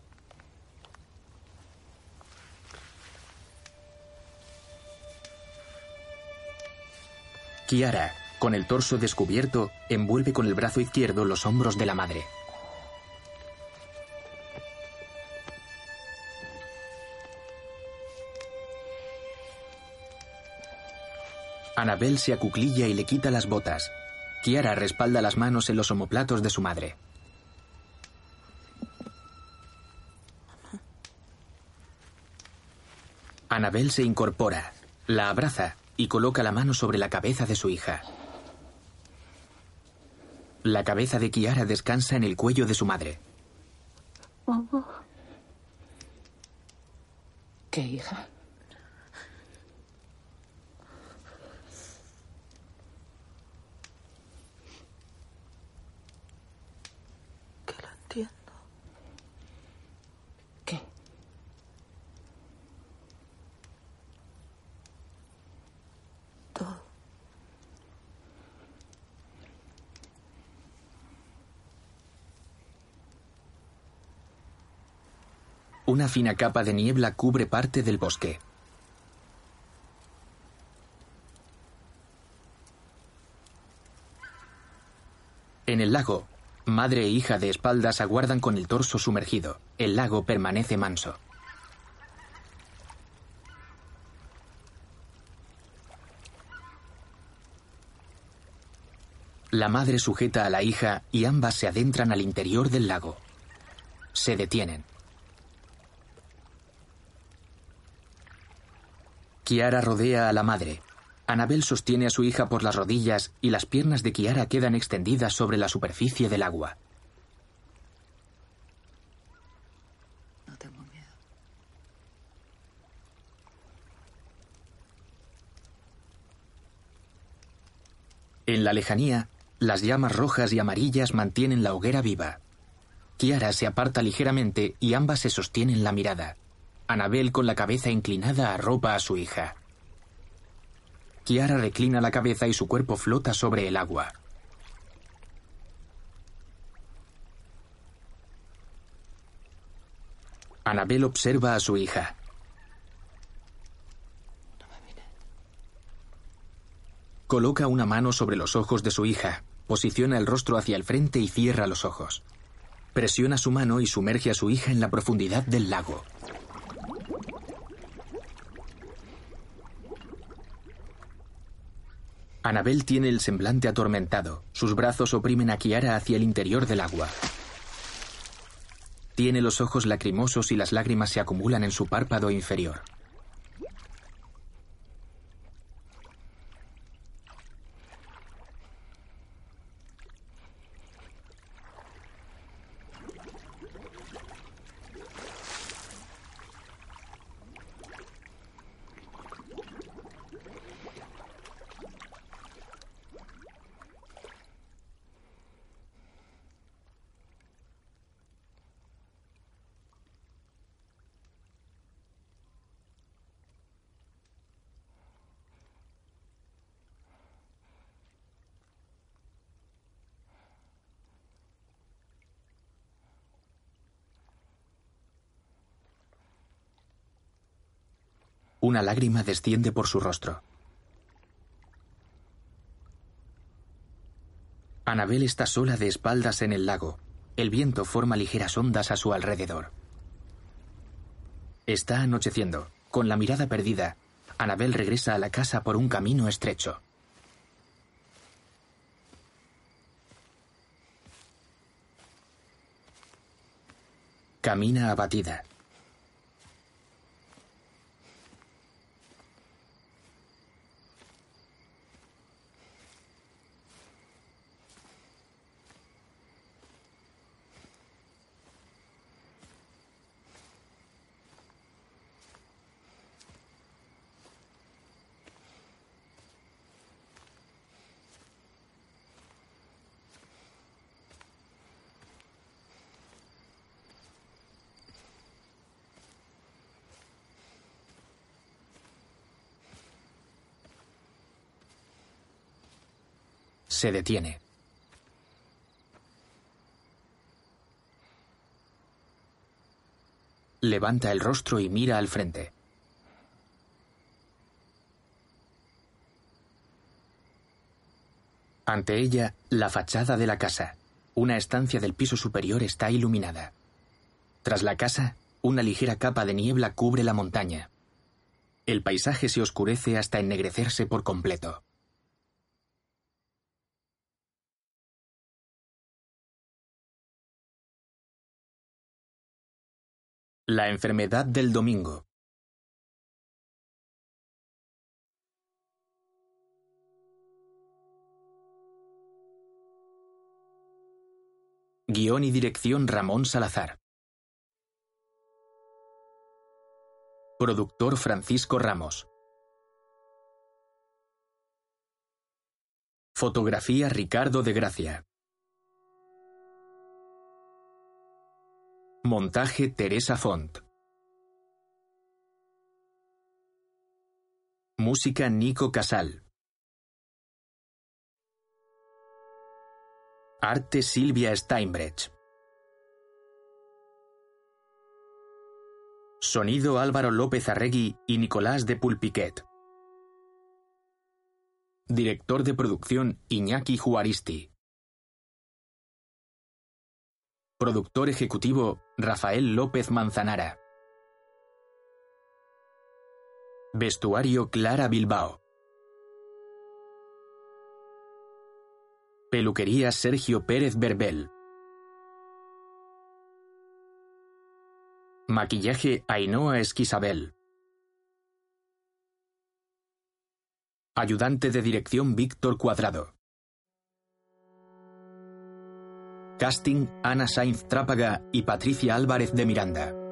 Kiara, con el torso descubierto, envuelve con el brazo izquierdo los hombros de la madre. Anabel se acuclilla y le quita las botas. Kiara respalda las manos en los omoplatos de su madre. Anabel se incorpora, la abraza y coloca la mano sobre la cabeza de su hija. La cabeza de Kiara descansa en el cuello de su madre. ¿Qué, hija? Una fina capa de niebla cubre parte del bosque. En el lago, madre e hija de espaldas aguardan con el torso sumergido. El lago permanece manso. La madre sujeta a la hija y ambas se adentran al interior del lago. Se detienen. Kiara rodea a la madre. Anabel sostiene a su hija por las rodillas y las piernas de Kiara quedan extendidas sobre la superficie del agua. No tengo miedo. En la lejanía, las llamas rojas y amarillas mantienen la hoguera viva. Kiara se aparta ligeramente y ambas se sostienen la mirada. Anabel con la cabeza inclinada arropa a su hija. Kiara reclina la cabeza y su cuerpo flota sobre el agua. Anabel observa a su hija. Coloca una mano sobre los ojos de su hija, posiciona el rostro hacia el frente y cierra los ojos. Presiona su mano y sumerge a su hija en la profundidad del lago. Anabel tiene el semblante atormentado. Sus brazos oprimen a Kiara hacia el interior del agua. Tiene los ojos lacrimosos y las lágrimas se acumulan en su párpado inferior. Una lágrima desciende por su rostro. Anabel está sola de espaldas en el lago. El viento forma ligeras ondas a su alrededor. Está anocheciendo. Con la mirada perdida, Anabel regresa a la casa por un camino estrecho. Camina abatida. Se detiene. Levanta el rostro y mira al frente. Ante ella, la fachada de la casa. Una estancia del piso superior está iluminada. Tras la casa, una ligera capa de niebla cubre la montaña. El paisaje se oscurece hasta ennegrecerse por completo. La enfermedad del domingo. Guión y dirección Ramón Salazar. Productor Francisco Ramos. Fotografía Ricardo de Gracia. Montaje Teresa Font. Música Nico Casal. Arte Silvia Steinbrecht. Sonido Álvaro López Arregui y Nicolás de Pulpiquet. Director de producción Iñaki Juaristi. Productor ejecutivo Rafael López Manzanara. Vestuario Clara Bilbao. Peluquería Sergio Pérez Berbel. Maquillaje Ainhoa Esquisabel. Ayudante de dirección Víctor Cuadrado. Casting Ana Sainz Trápaga y Patricia Álvarez de Miranda.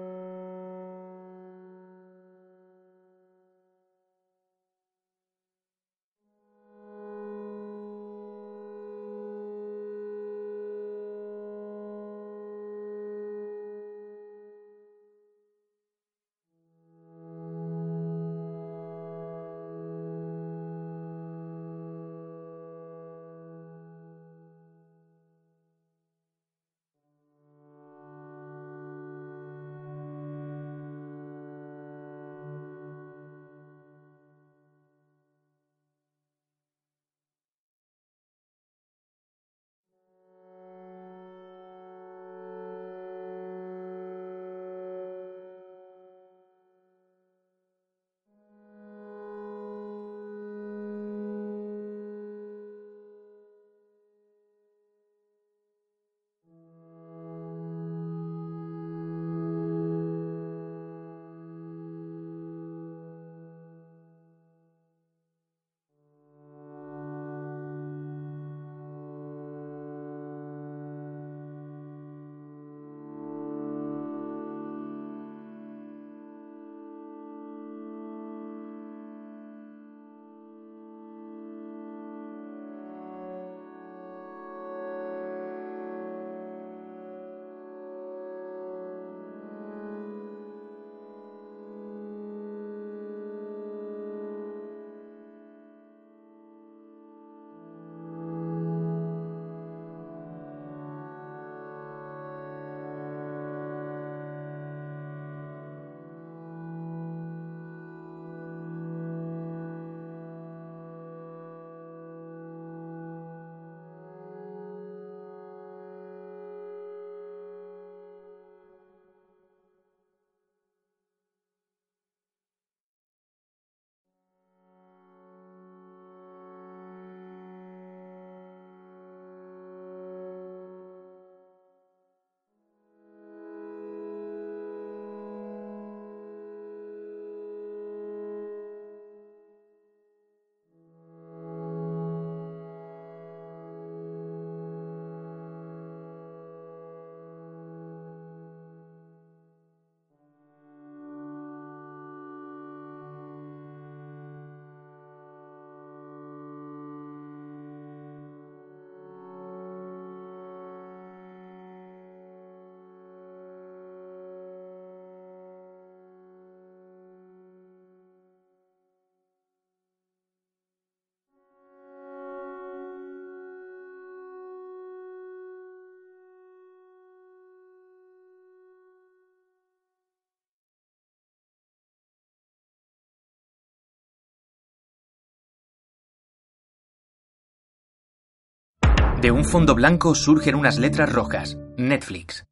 De un fondo blanco surgen unas letras rojas. Netflix.